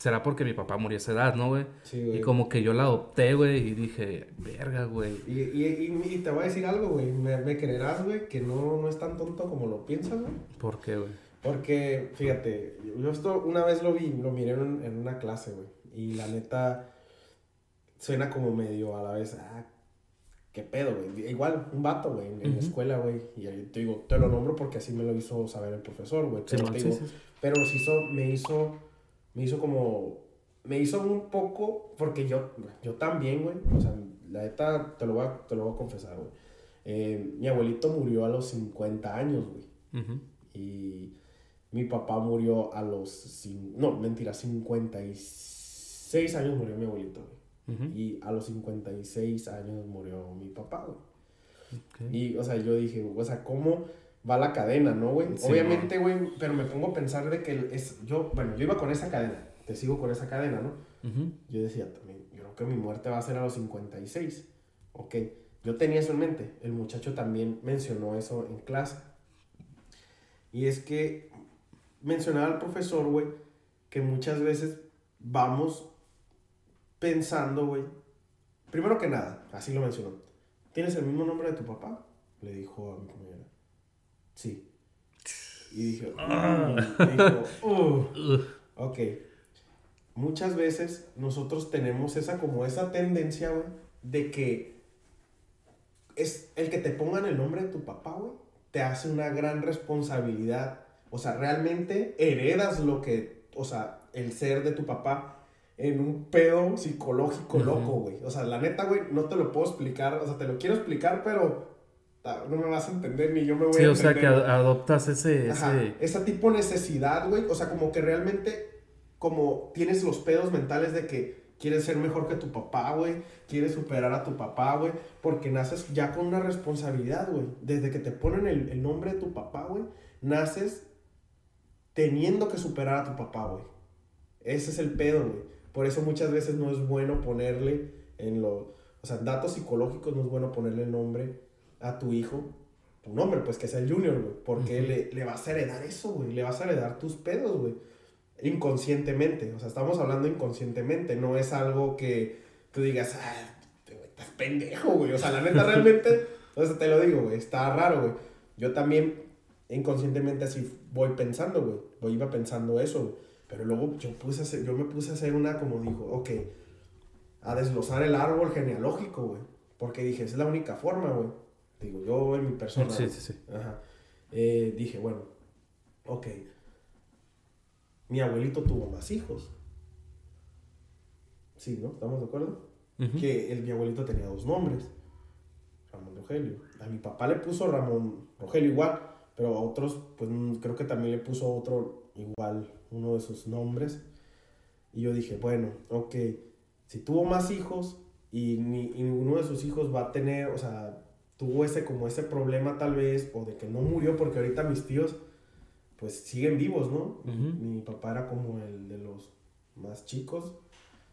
Será porque mi papá murió a esa edad, ¿no, güey? Sí, güey. Y como que yo la adopté, güey, y dije, verga, güey. Y, y, y, y te voy a decir algo, güey. Me, me creerás, güey, que no, no es tan tonto como lo piensas, güey. ¿Por qué, güey? Porque, fíjate, yo esto una vez lo vi, lo miré en, en una clase, güey. Y la neta, suena como medio a la vez, ah, qué pedo, güey. Igual, un vato, güey, en, la escuela, güey. Y ahí te digo, te lo nombro porque así me lo hizo saber el profesor, güey. Sí, Pero, sí, sí, pero hizo, me hizo, me hizo como, me hizo un poco, porque yo, yo también, güey, o sea, la neta, te lo voy a, te lo voy a confesar, güey. Eh, mi abuelito murió a los 50 años, güey. Y mi papá murió a los, no, mentira, 56 años murió mi abuelito, güey. Ujú. Y a los 56 años murió mi papá, güey. Y, o sea, yo dije, o sea, ¿cómo va la cadena, no, güey? Sí, Obviamente, güey, pero me pongo a pensar de que es, yo, bueno, yo iba con esa cadena, te sigo con esa cadena, ¿no? Yo decía también, yo creo que mi muerte va a ser a los 56, ok. Yo tenía eso en mente, el muchacho también mencionó eso en clase. Y es que mencionaba al profesor, güey, que muchas veces vamos pensando, güey. Primero que nada, así lo mencionó. ¿Tienes el mismo nombre de tu papá? Le dijo a mi compañera. Sí. Y dije, Ah. "Mm", dijo, [LAUGHS] "Uh". Ok. Muchas veces nosotros tenemos esa como esa tendencia, güey, de que es el que te pongan el nombre de tu papá, güey, te hace una gran responsabilidad. O sea, realmente heredas lo que, o sea, el ser de tu papá en un pedo psicológico loco, güey. O sea, la neta, güey, no te lo puedo explicar. O sea, te lo quiero explicar, pero no me vas a entender ni yo me voy Sí, a o sea, entender. que ad- adoptas ese... Ajá, ese... esa tipo de necesidad, güey. O sea, como que realmente, como tienes los pedos mentales de que quieres ser mejor que tu papá, güey. Quieres superar a tu papá, güey. Porque naces ya con una responsabilidad, güey. Desde que te ponen el, el nombre de tu papá, güey, naces teniendo que superar a tu papá, güey. Ese es el pedo, güey. Por eso muchas veces no es bueno ponerle en los... O sea, datos psicológicos no es bueno ponerle el nombre a tu hijo. Tu nombre, pues que sea el junior, güey. Porque le, le vas a heredar eso, güey. Le vas a heredar tus pedos, güey. Inconscientemente. O sea, estamos hablando inconscientemente. No es algo que tú digas, ah, estás pendejo, güey. O sea, la neta realmente... [LAUGHS] Sea, te lo digo, güey. Está raro, güey. Yo también inconscientemente así voy pensando, güey. Voy iba pensando eso, güey. Pero luego yo, puse a hacer, yo me puse a hacer una como dijo, ok, a desglosar el árbol genealógico, güey. Porque dije, es la única forma, güey. Digo, yo en mi persona. Sí, sí, sí. Ajá. Eh, dije, bueno, ok. Mi abuelito tuvo más hijos. Sí, ¿no? ¿Estamos de acuerdo? Que el, mi abuelito tenía dos nombres. Ramón Rogelio. A mi papá le puso Ramón Rogelio igual, pero a otros, pues mm, creo que también le puso otro igual, uno de sus nombres. Y yo dije, bueno, ok, si tuvo más hijos y, ni, y ninguno de sus hijos va a tener, o sea, tuvo ese como ese problema tal vez, o de que no murió, porque ahorita mis tíos, pues siguen vivos, ¿no? Mi papá era como el de los más chicos,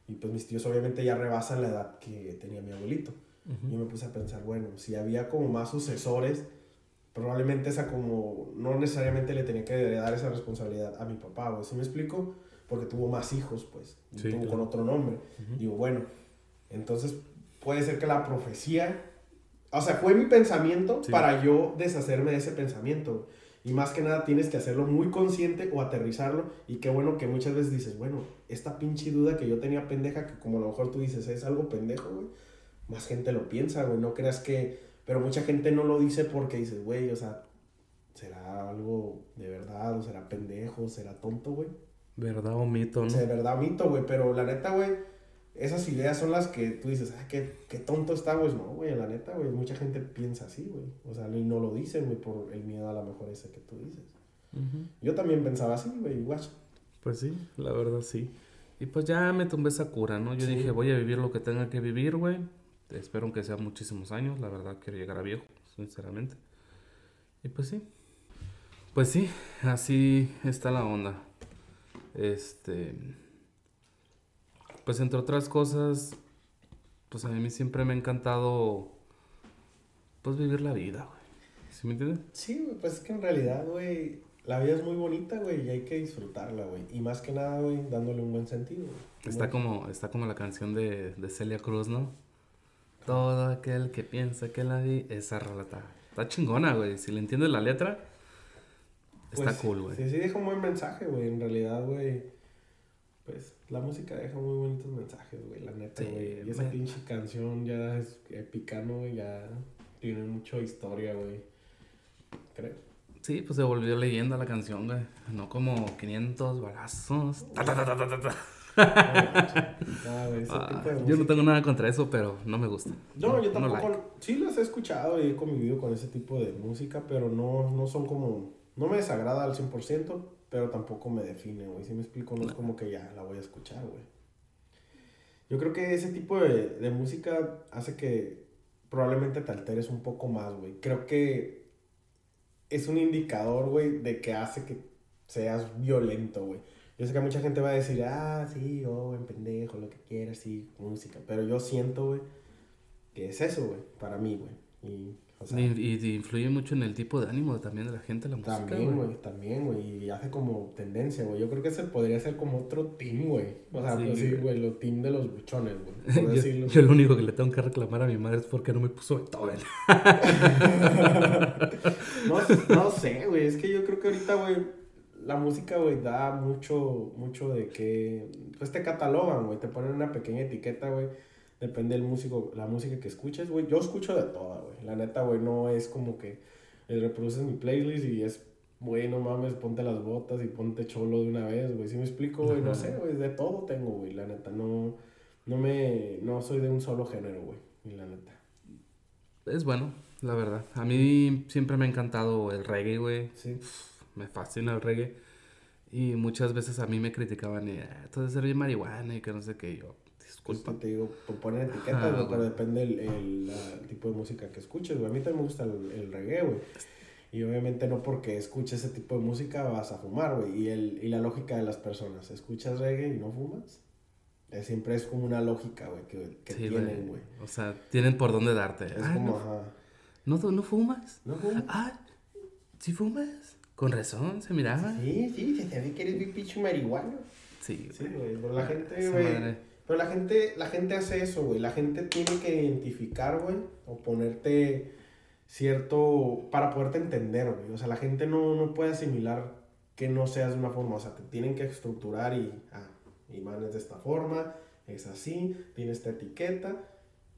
y pues mis tíos obviamente ya rebasan la edad que tenía mi abuelito. Y yo me puse a pensar, bueno, si había como más sucesores, probablemente esa como, no necesariamente le tenía que dar esa responsabilidad a mi papá, ¿sí me explico? Porque tuvo más hijos, pues, y tuvo con otro nombre. Digo, bueno, entonces puede ser que la profecía, o sea, fue mi pensamiento para yo deshacerme de ese pensamiento. Y más que nada tienes que hacerlo muy consciente o aterrizarlo. Y qué bueno que muchas veces dices, bueno, esta pinche duda que yo tenía pendeja, que como a lo mejor tú dices, es algo pendejo, güey. Más gente lo piensa, güey. No creas que... Pero mucha gente no lo dice porque dices, güey, o sea, ¿será algo de verdad? ¿O será pendejo? ¿Será tonto, güey? Verdad o mito, ¿no? O sea, verdad o mito, güey. Pero la neta, güey, esas ideas son las que tú dices, ah, qué, qué tonto está, güey. No, güey, la neta, güey, mucha gente piensa así, güey. O sea, y no lo dicen, güey, por el miedo a lo mejor ese que tú dices. Yo también pensaba así, güey, igual. Pues sí, la verdad sí. Y pues ya me tumbé esa cura, ¿no? Yo dije, voy a vivir lo que tenga que vivir, güey. Espero que sea muchísimos años, la verdad quiero llegar a viejo, sinceramente. Y pues sí. Pues sí, así está la onda. Este pues entre otras cosas, pues a mí siempre me ha encantado, pues vivir la vida, güey. ¿Sí me entiendes? Sí, güey, pues es que en realidad, güey, la vida es muy bonita, güey, y hay que disfrutarla, güey. Y más que nada, güey, dándole un buen sentido, Está como, está como la canción de, de Celia Cruz, ¿no? Todo aquel que piensa que la vi, esa relata. Está chingona, güey. Si le entiendes la letra, está pues cool, güey. Sí, sí, deja un buen mensaje, güey. En realidad, güey pues la música deja muy bonitos mensajes, güey, la neta, güey. y esa pinche canción ya es épica, ¿no? Ya tiene mucha historia, güey. Creo. Sí, pues se volvió leyenda la canción, güey. No como 500 balazos. yo no tengo nada contra eso, pero no me gusta. No, yo tampoco. Sí las he escuchado y he convivido con ese tipo de música, pero no, no son como... No me desagrada al 100%, pero tampoco me define, güey. Si me explico, no es como que ya la voy a escuchar, güey. Yo creo que ese tipo de, de música hace que probablemente te alteres un poco más, güey. Creo que es un indicador, güey, de que hace que seas violento, güey. Yo sé que mucha gente va a decir, ah, sí, oh, en pendejo, lo que quieras, sí, música. Pero yo siento, güey, que es eso, güey, para mí, güey. Y y, influye mucho en el tipo de ánimo también de la gente, la música. También, güey, también, güey. Y hace como tendencia, güey. Yo creo que ese podría ser como otro team, güey. O sea, pues sí, güey, los team de los buchones, güey. [LAUGHS] yo, yo, lo único que le tengo que reclamar a mi madre es porque no me puso Beethoven. [LAUGHS] no, no sé, güey. Es que yo creo que ahorita, güey, la música, güey, da mucho, mucho de que. Pues te catalogan, güey. Te ponen una pequeña etiqueta, güey Depende del músico, la música que escuches, güey. Yo escucho de toda, güey. La neta, güey, no es como que reproduces mi playlist y es, güey, no mames, ponte las botas y ponte cholo de una vez, güey. Si me explico, güey, no sé, güey, de todo tengo, güey. La neta, no, no me, no soy de un solo género, güey. Y la neta. Es bueno, la verdad. A mí siempre me ha encantado el reggae, güey. Sí. me fascina el reggae. Y muchas veces a mí me criticaban, y, ah, todo es ser bien marihuana y que no sé qué. yo, Disculpa. te digo, poner etiquetas, pero depende el, el, tipo de música que escuches, güey. A mí también me gusta el, el reggae, güey. Y obviamente no porque escuches ese tipo de música vas a fumar, güey. Y, el, y la lógica de las personas, ¿escuchas reggae y no fumas? siempre es como una lógica, güey, que, que tienen, güey. O sea, tienen por dónde darte. Es como, no, ajá. ¿No, ¿No fumas? ¿No fumas? Ah, ¿sí fumas? Con razón, se miraba. Sí, sí, se ve que eres un pinche marihuana. Sí, Sí, güey. La gente, güey pero la gente, la gente hace eso, güey. La gente tiene que identificar, güey, o ponerte cierto, para poderte entender, güey. O sea, la gente no, no puede asimilar que no seas de una forma, o sea, te tienen que estructurar y, ah, es de esta forma, es así, tiene esta etiqueta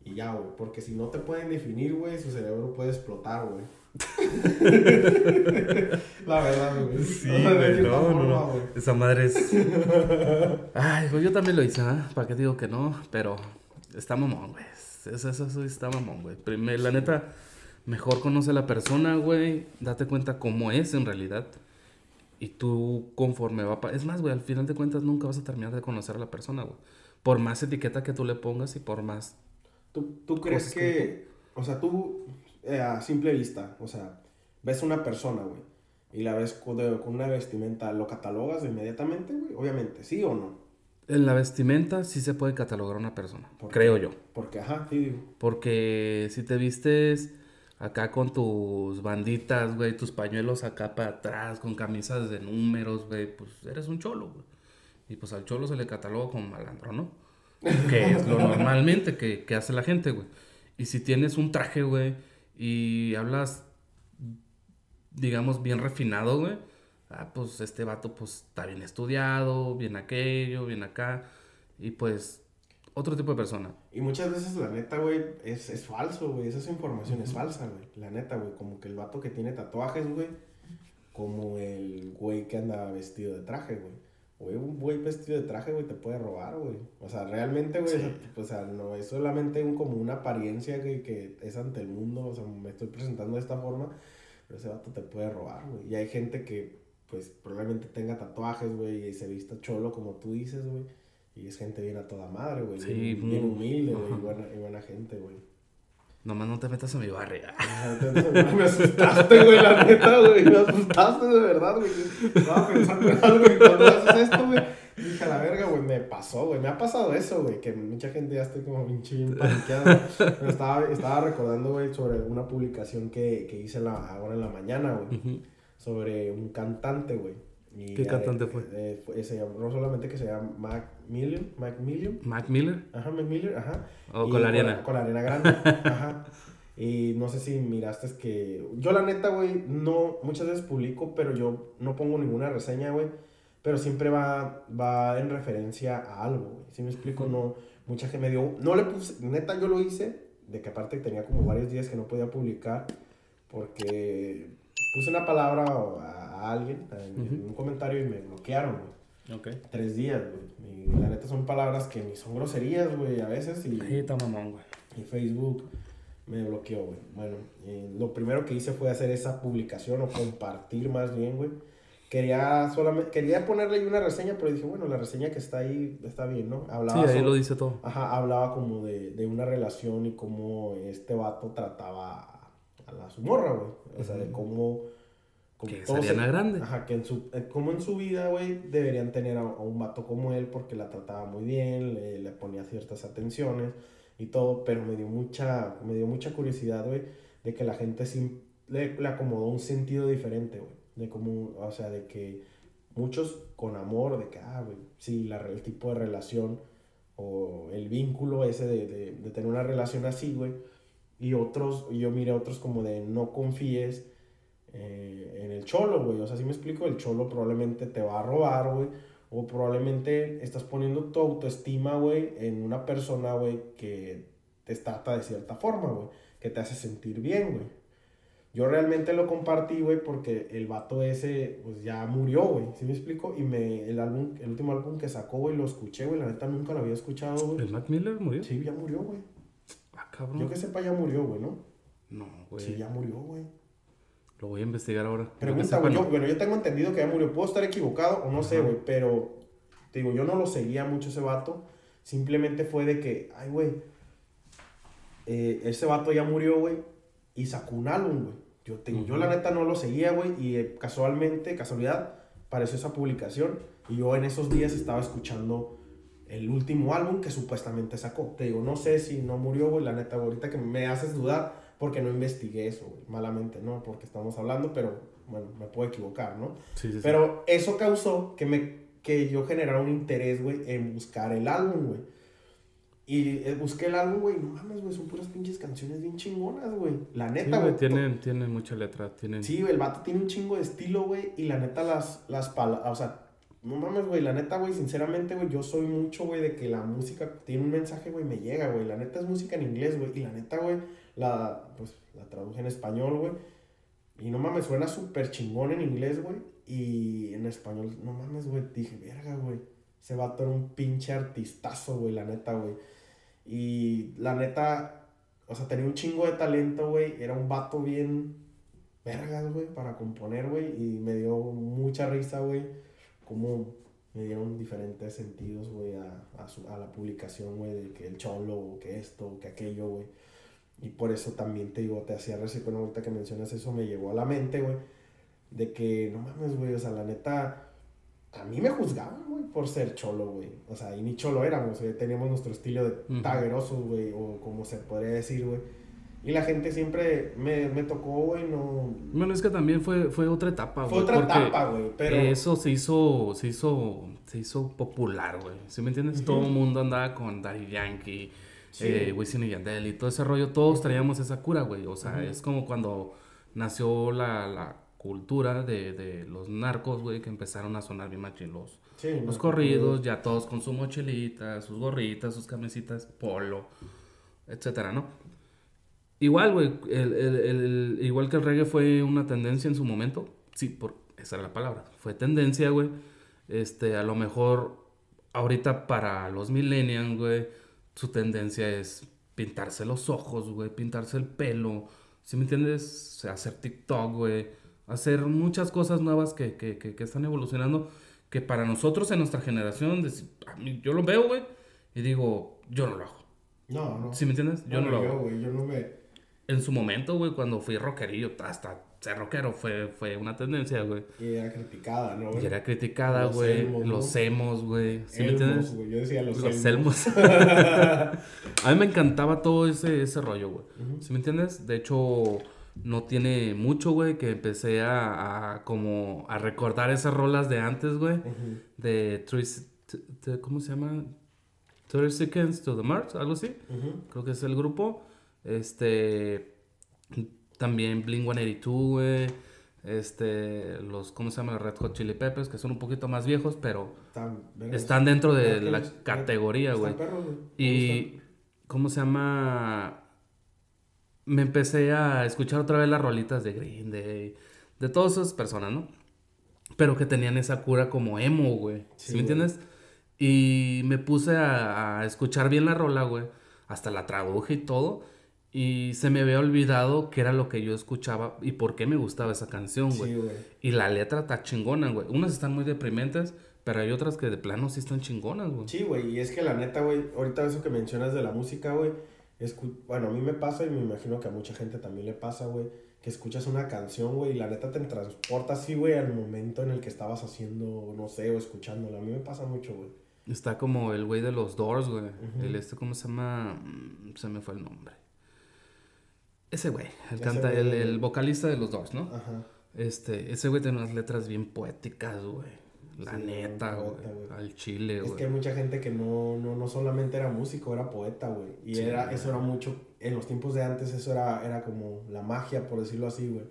y ya, güey. Porque si no te pueden definir, güey, su cerebro puede explotar, güey. La verdad, güey. Sí, güey, no, no, Esa madre es. [LAUGHS] Ay, pues yo también lo hice, ¿eh? ¿Para qué digo que no? Pero está mamón, güey. Eso, eso, eso está mamón, güey. La neta, mejor conoce a la persona, güey. Date cuenta cómo es en realidad. Y tú conforme va... Es más, güey, al final de cuentas nunca vas a terminar de conocer a la persona, güey. Por más etiqueta que tú le pongas y por más... ¿Tú, tú crees que, O sea, tú, eh, a simple vista, o sea, ves una persona, güey, y la ves con, una vestimenta, ¿lo catalogas inmediatamente, güey? Obviamente, ¿sí o no? En la vestimenta sí se puede catalogar una persona, creo yo. Porque, ajá, sí digo. Porque si te vistes acá con tus banditas, güey, tus pañuelos acá para atrás, con camisas de números, güey, pues eres un cholo, güey. Y pues al cholo se le cataloga como malandro, ¿no? Que es lo [LAUGHS] normalmente que, que hace la gente, güey. Y si tienes un traje, güey, y hablas, digamos, bien refinado, güey, ah, pues este vato, pues está bien estudiado, bien aquello, bien acá. Y pues otro tipo de persona. Y muchas veces la neta, güey, es, es falso, güey. Esa información es falsa, güey. La neta, güey. Como que el vato que tiene tatuajes, güey. Como el güey que anda vestido de traje, güey. Güey, un güey vestido de traje, güey, te puede robar, güey. O sea, realmente, güey, o sea, no es solamente un, como una apariencia que, que es ante el mundo. O sea, me estoy presentando de esta forma, pero ese vato te puede robar, güey. Y hay gente que, pues, probablemente tenga tatuajes, güey, y se vista cholo, como tú dices, güey y es gente bien a toda madre, güey. Sí, bien, humilde, güey. Y buena, y buena gente, güey. Nomás no te metas en mi barrio. [LAUGHS] Ah, me asustaste, güey, la neta, güey. Me asustaste de verdad, güey. Estaba pensando en algo y cuando haces esto, güey, dije a la verga, güey, me pasó, güey. Me ha pasado eso, güey, que mucha gente ya estoy como pinche bien paniqueado. estaba, estaba recordando, güey, sobre una publicación que, que hice la, ahora en la mañana, güey. Sobre un cantante, güey ¿Qué cantante fue? no solamente que se llama Mac Million, Mac Million. Mac Miller. Ajá, Mac Miller, ajá. O con la arena. Con, la arena grande, [LAUGHS] ajá. Y no sé si miraste que... Yo la neta, güey, no... Muchas veces publico, pero yo no pongo ninguna reseña, güey. Pero siempre va, va en referencia a algo, güey. Si me explico, no... Mucha gente me dio... No le puse... Neta, yo lo hice. De que aparte tenía como varios días que no podía publicar. Porque puse una palabra a, alguien en, un comentario y me bloquearon, güey. Ok. Tres días, güey. Y la neta son palabras que ni son groserías, güey, a veces. Y, está mamón, güey. Y Facebook me bloqueó, güey. Bueno, lo primero que hice fue hacer esa publicación o compartir más bien, güey. Quería solamente, quería ponerle una reseña, pero dije, bueno, la reseña que está ahí está bien, ¿no? Hablaba sí, ahí lo dice todo. Ajá, hablaba como de, de una relación y cómo este vato trataba a su morra, güey. O sea, de cómo... que sería Grande. Ajá, que en su, eh, como en su vida, güey, deberían tener a, un vato como él porque la trataba muy bien, le, le, ponía ciertas atenciones y todo, pero me dio mucha, me dio mucha curiosidad, güey, de que la gente le, le acomodó un sentido diferente, güey. De cómo, o sea, de que muchos con amor, de que, ah, güey, sí, la, el tipo de relación o el vínculo ese de, de, de tener una relación así, güey, y otros, yo miré otros como de no confíes eh, en el cholo, güey. O sea, si me explico, el cholo probablemente te va a robar, güey. O probablemente estás poniendo tu autoestima, güey, en una persona, güey, que te trata de cierta forma, güey. Que te hace sentir bien, güey. Yo realmente lo compartí, güey, porque el vato ese, pues ya murió, güey. ¿Sí me explico? Y me, el álbum, el último álbum que sacó, güey, lo escuché, güey. La neta nunca lo había escuchado, güey. ¿El Mac Miller murió? Sí, ya murió, güey. Yo que sepa, ya murió, güey, ¿no? No, güey. Sí, ya murió, güey. Lo voy a investigar ahora. Pregunta, güey. bueno, yo tengo entendido que ya murió. Puedo estar equivocado o no sé, güey, pero te digo, yo no lo seguía mucho ese vato. Simplemente fue de que, ay, güey, eh, ese vato ya murió, güey, y sacó un álbum, güey. Yo, te, yo la neta no lo seguía, güey, y eh, casualmente, casualidad, apareció esa publicación y yo en esos días estaba escuchando el último álbum que supuestamente sacó. Te digo, no sé si no murió, güey, la neta, ahorita que me haces dudar porque no investigué eso, güey, malamente, ¿no? Porque estamos hablando, pero bueno, me puedo equivocar, ¿no? Sí, sí, pero eso causó que, me, que yo generara un interés, güey, en buscar el álbum, güey. Y eh, busqué el álbum, güey, no mames, güey, son puras pinches canciones bien chingonas, güey. La neta, güey. tienen, tienen mucha letra, tienen... Sí, güey, el vato tiene un chingo de estilo, güey. Y la neta, las, las palabras, o sea, no mames, güey, la neta, güey, sinceramente, güey, yo soy mucho, güey, de que la música tiene un mensaje, güey, me llega, güey. La neta es música en inglés, güey. Y la neta, güey, la, pues, la traduje en español, güey. Y no mames, suena súper chingón en inglés, güey. Y en español, no mames, güey, dije, verga, güey. Ese vato era un pinche artistazo, güey, la neta, güey. Y la neta, o sea, tenía un chingo de talento, güey. Era un vato bien vergas, güey, para componer, güey. Y me dio mucha risa, güey, como me dieron diferentes sentidos, güey, a, a, a la publicación, güey, de que el cholo, que esto, que aquello, güey. Y por eso también te digo, te hacía recibir ahorita que mencionas eso, me llegó a la mente, güey, de que, no mames, güey, o sea, la neta, a mí me juzgaban, güey, por ser cholo, güey. O sea, y ni cholo éramos, güey, teníamos nuestro estilo de Ujú. taguerosos, güey, o como se podría decir, güey. Y la gente siempre me, me tocó, güey, no... Bueno, es que también fue, fue otra etapa, Fue güey, otra porque etapa, güey, pero... Eso se hizo, se hizo, se hizo popular, güey. ¿Sí me entiendes? Ujú. Todo el mundo andaba con Daddy Yankee, Sí. eh, Wisin y Yandel y todo ese rollo. Todos traíamos esa cura, güey. O sea, Ujú. es como cuando nació la, la cultura de, de los narcos, güey, que empezaron a sonar bien machín los, sí, los corridos, ya todos con su mochilita, sus gorritas, sus camisitas, polo, etcétera, ¿no? Igual, güey, el, el- el- igual que el reggae fue una tendencia en su momento, sí, por, esa era la palabra, fue tendencia, güey, este, a lo mejor ahorita para los millennials, güey, su tendencia es pintarse los ojos, güey, pintarse el pelo, ¿sí me entiendes? O sea, hacer TikTok, güey, hacer muchas cosas nuevas que, que, que, que están evolucionando, que para nosotros en nuestra generación, a mí, yo lo veo, güey, y digo, yo no lo hago. No, no. ¿Sí me entiendes? Yo no, lo yo, hago. güey, yo no me... En su momento, güey, cuando fui rockerillo, hasta ser rockero fue, fue una tendencia, güey. Y era criticada, ¿no, Y güey? era criticada, Los güey. Los emos, güey. ¿Sí me entiendes? güey, Yo decía los, Los elmos. elmos. [LAUGHS] a mí me encantaba todo ese, ese rollo, güey. ¿Sí me entiendes? De hecho, no tiene mucho, güey, que empecé a, a como a recordar esas rolas de antes, güey. De, t- ¿cómo se llama? 30 Seconds to the Mars, algo así. Creo que es el grupo. Este. También Blink 182, güey. Este. Los. ¿Cómo se llama? Los Red Hot Chili Peppers, que son un poquito más viejos, pero Están, están dentro de la categoría, güey. Y. ¿Cómo se llama? Me empecé a escuchar otra vez las rolitas de Green Day. De todas esas personas, ¿no? Pero que tenían esa cura como emo, güey. ¿Sí, Sí, me entiendes? Y me puse a, a escuchar bien la rola, güey. Hasta la traduje y todo. Y se me había olvidado qué era lo que yo escuchaba y por qué me gustaba esa canción, güey. Sí, güey. Y la letra está chingona, güey. Unas están muy deprimentes, pero hay otras que de plano sí están chingonas, güey. Sí, güey, y es que la neta, güey, ahorita eso que mencionas de la música, güey, bueno, a mí me pasa y me imagino que a mucha gente también le pasa, güey, que escuchas una canción, güey, y la neta te transporta así, güey, al momento en el que estabas haciendo, no sé, o escuchándola. A mí me pasa mucho, güey. Está como el güey de los Doors, güey. El este, ¿cómo se llama? Mm, Se me fue el nombre. Ese güey, el, canta, güey el, el vocalista de los Doors, ¿no? Ajá. Este, ese güey tiene unas letras bien poéticas, güey. La Sí, neta, güey. Al chile, Es güey. que hay mucha gente que no, no, no solamente era músico, era poeta, güey. Y Sí, era, eso era mucho, en los tiempos de antes eso era, era como la magia, por decirlo así, güey.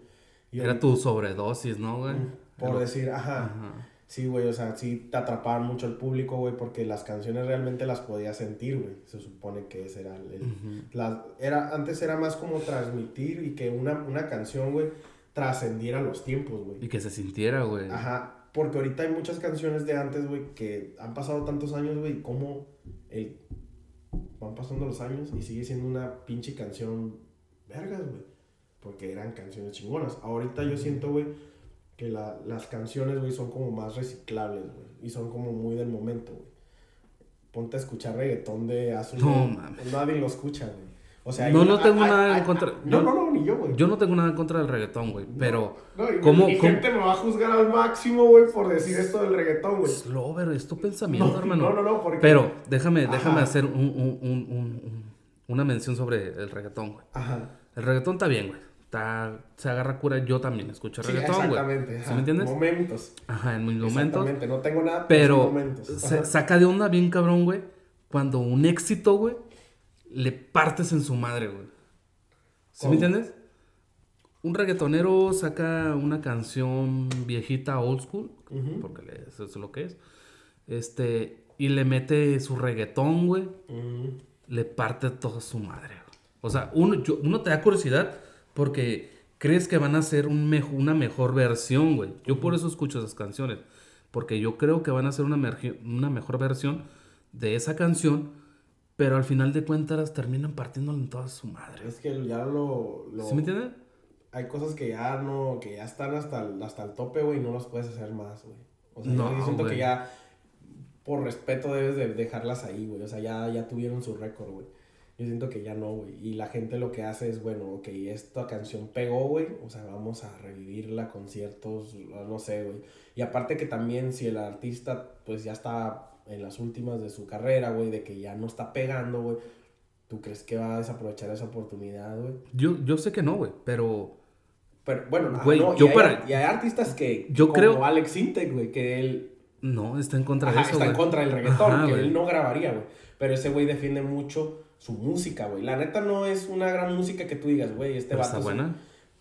Era tu sobredosis, ¿no, güey? Por Era- decir, ajá. Ajá. Sí, güey, o sea, sí te atrapaban mucho el público, güey, porque las canciones realmente las podías sentir, güey. Se supone que ese era el... la- era, antes era más como transmitir y que una, una canción, güey, trascendiera los tiempos, Y güey. que se sintiera, güey. Ajá, porque ahorita hay muchas canciones de antes, güey, que han pasado tantos años, güey, y como el... van pasando los años y sigue siendo una pinche canción vergas, güey. Porque eran canciones chingonas. Ahorita yo siento, güey, que la- las canciones, güey, son como más reciclables, güey. Y son como muy del momento, güey. Ponte a escuchar reggaetón de un- No, mames. Nadie lo escucha, güey. O sea, No, una- no tengo nada en contra- No, yo- no, no, ni yo, güey. Yo no tengo nada en contra del reggaetón, güey. Pero. No, y, ¿Cómo- cómo- gente me va a juzgar al máximo, güey, por decir esto del reggaetón, güey. Slover, es tu pensamiento, No, hermano. no, no, no, porque... Pero déjame, Ajá. déjame hacer un- un- un- una mención sobre el reggaetón, güey. Ajá. El reggaetón está bien, güey. Está, se agarra cura. Yo también escucho Sí, reggaetón, güey. exactamente. ¿Sí me entiendes? Momentos. Ajá, en mis momentos. Exactamente, no tengo nada, Pero se Ajá. saca de onda bien cabrón, güey. cuando un éxito, güey, le partes en su madre, güey. ¿Sí me entiendes? Un reggaetonero saca una canción viejita, old school, porque eso es lo que es. Este, y le mete su reggaetón, güey. Le parte toda su madre. O sea, uno, uno te da curiosidad porque crees que van a un una mejor versión, güey. Yo por eso escucho esas canciones. Porque yo creo que van a hacer una, una mejor versión de esa canción pero al final de cuentas terminan partiéndole en toda su madre. Es que ya lo... ¿Sí me entiendes? Hay cosas que ya no... Que ya están hasta el, hasta el tope, güey, y no las puedes hacer más, güey. O sea, yo siento que ya... Por respeto debes de dejarlas ahí, güey. O sea, ya, ya tuvieron su récord, güey. Yo siento que ya no, güey. Y la gente lo que hace es, bueno, ok, esta canción pegó, güey. O sea, vamos a revivirla, conciertos, no sé, güey. Y aparte que también si el artista, pues ya está en las últimas de su carrera, güey, de que ya no está pegando, güey, ¿tú crees que va a desaprovechar esa oportunidad, güey? Yo, yo sé que no, güey, pero... Pero bueno, güey, yo y para... Hay, y hay artistas que... Yo como creo... Alex Intec, güey, que él... No, está en contra de eso, está en contra del reggaetón, que él no grabaría, güey. Pero ese güey defiende mucho su música, güey. La neta no es una gran música que tú digas, güey, este vato... Está buena.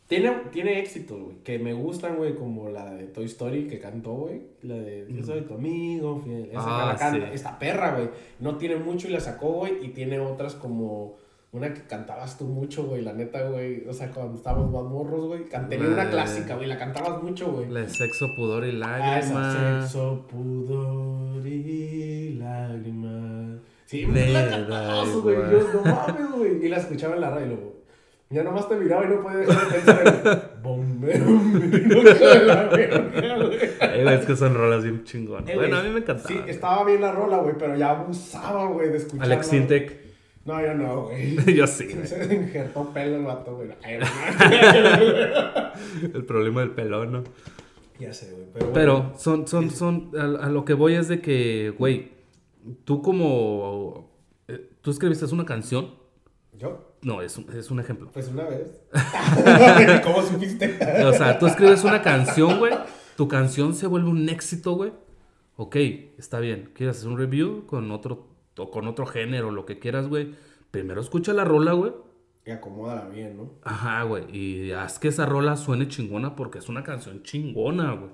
Tiene, tiene éxitos, güey, que me gustan, güey, como la de Toy Story que cantó, güey. La de Yo soy tu amigo, fiel. Esa ah, la canta. Esta perra, güey. No tiene mucho y la sacó, güey. Y tiene otras como una que cantabas tú mucho, güey. La neta, güey. O sea, cuando estábamos más morros, güey. Tenía una clásica, güey. La cantabas mucho, güey. La de sexo, pudor y lágrimas. Ah, sexo, pudor y lágrimas. Sí, la cantabas, güey. Yo, no mames, güey. Y la escuchaba en la radio, güey. Ya nomás te miraba y no podía dejar de pensar en [LAUGHS] bombero. [LAUGHS] es que son rolas bien chingonas. Bueno, a mí me encantaba. Sí, estaba bien la rola, güey, pero ya abusaba, güey, de escuchar. Alex Sintek. No, yo no, güey. [LAUGHS] yo sí. Se injertó pelo el vato, güey. el problema del pelón, ¿no? Ya sé, güey. Pero, pero son, son, son. A, lo que voy es de que, güey, tú como. Eh, tú escribiste una canción. ¿Yo? No, es un, es un ejemplo. Pues una vez. [LAUGHS] [LAUGHS] ¿Cómo supiste? o sea, tú escribes una canción, güey. Tu canción se vuelve un éxito, güey. Ok, está bien. ¿Quieres hacer un review con otro, o con otro género, lo que quieras, güey? Primero escucha la rola, güey. Y acomódala bien, ¿no? Ajá, güey. Y haz que esa rola suene chingona porque es una canción chingona, güey.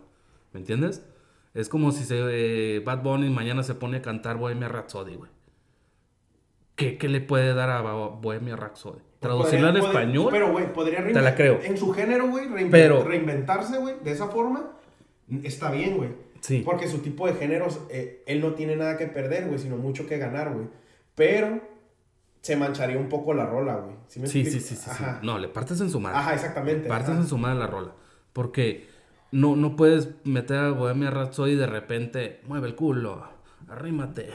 ¿Me entiendes? Es como si se, eh, Bad Bunny mañana se pone a cantar Bohemia Rhapsody, güey. ¿Qué, ¿Qué, le puede dar a Bohemia Rhapsody? Pues Traducirla en español. Pero, güey, podría te la creo. en su género, güey, reinventarse, güey, de esa forma, está bien, güey. Sí. Porque su tipo de géneros, eh, él no tiene nada que perder, güey, sino mucho que ganar, güey. Pero se mancharía un poco la rola, güey. ¿Sí, sí, sí, sí, sí, No, le partes en su madre. Ajá, exactamente. Le partes en su madre la rola. Porque no, no puedes meter a Bohemia Rhapsody y de repente, mueve el culo, arrímate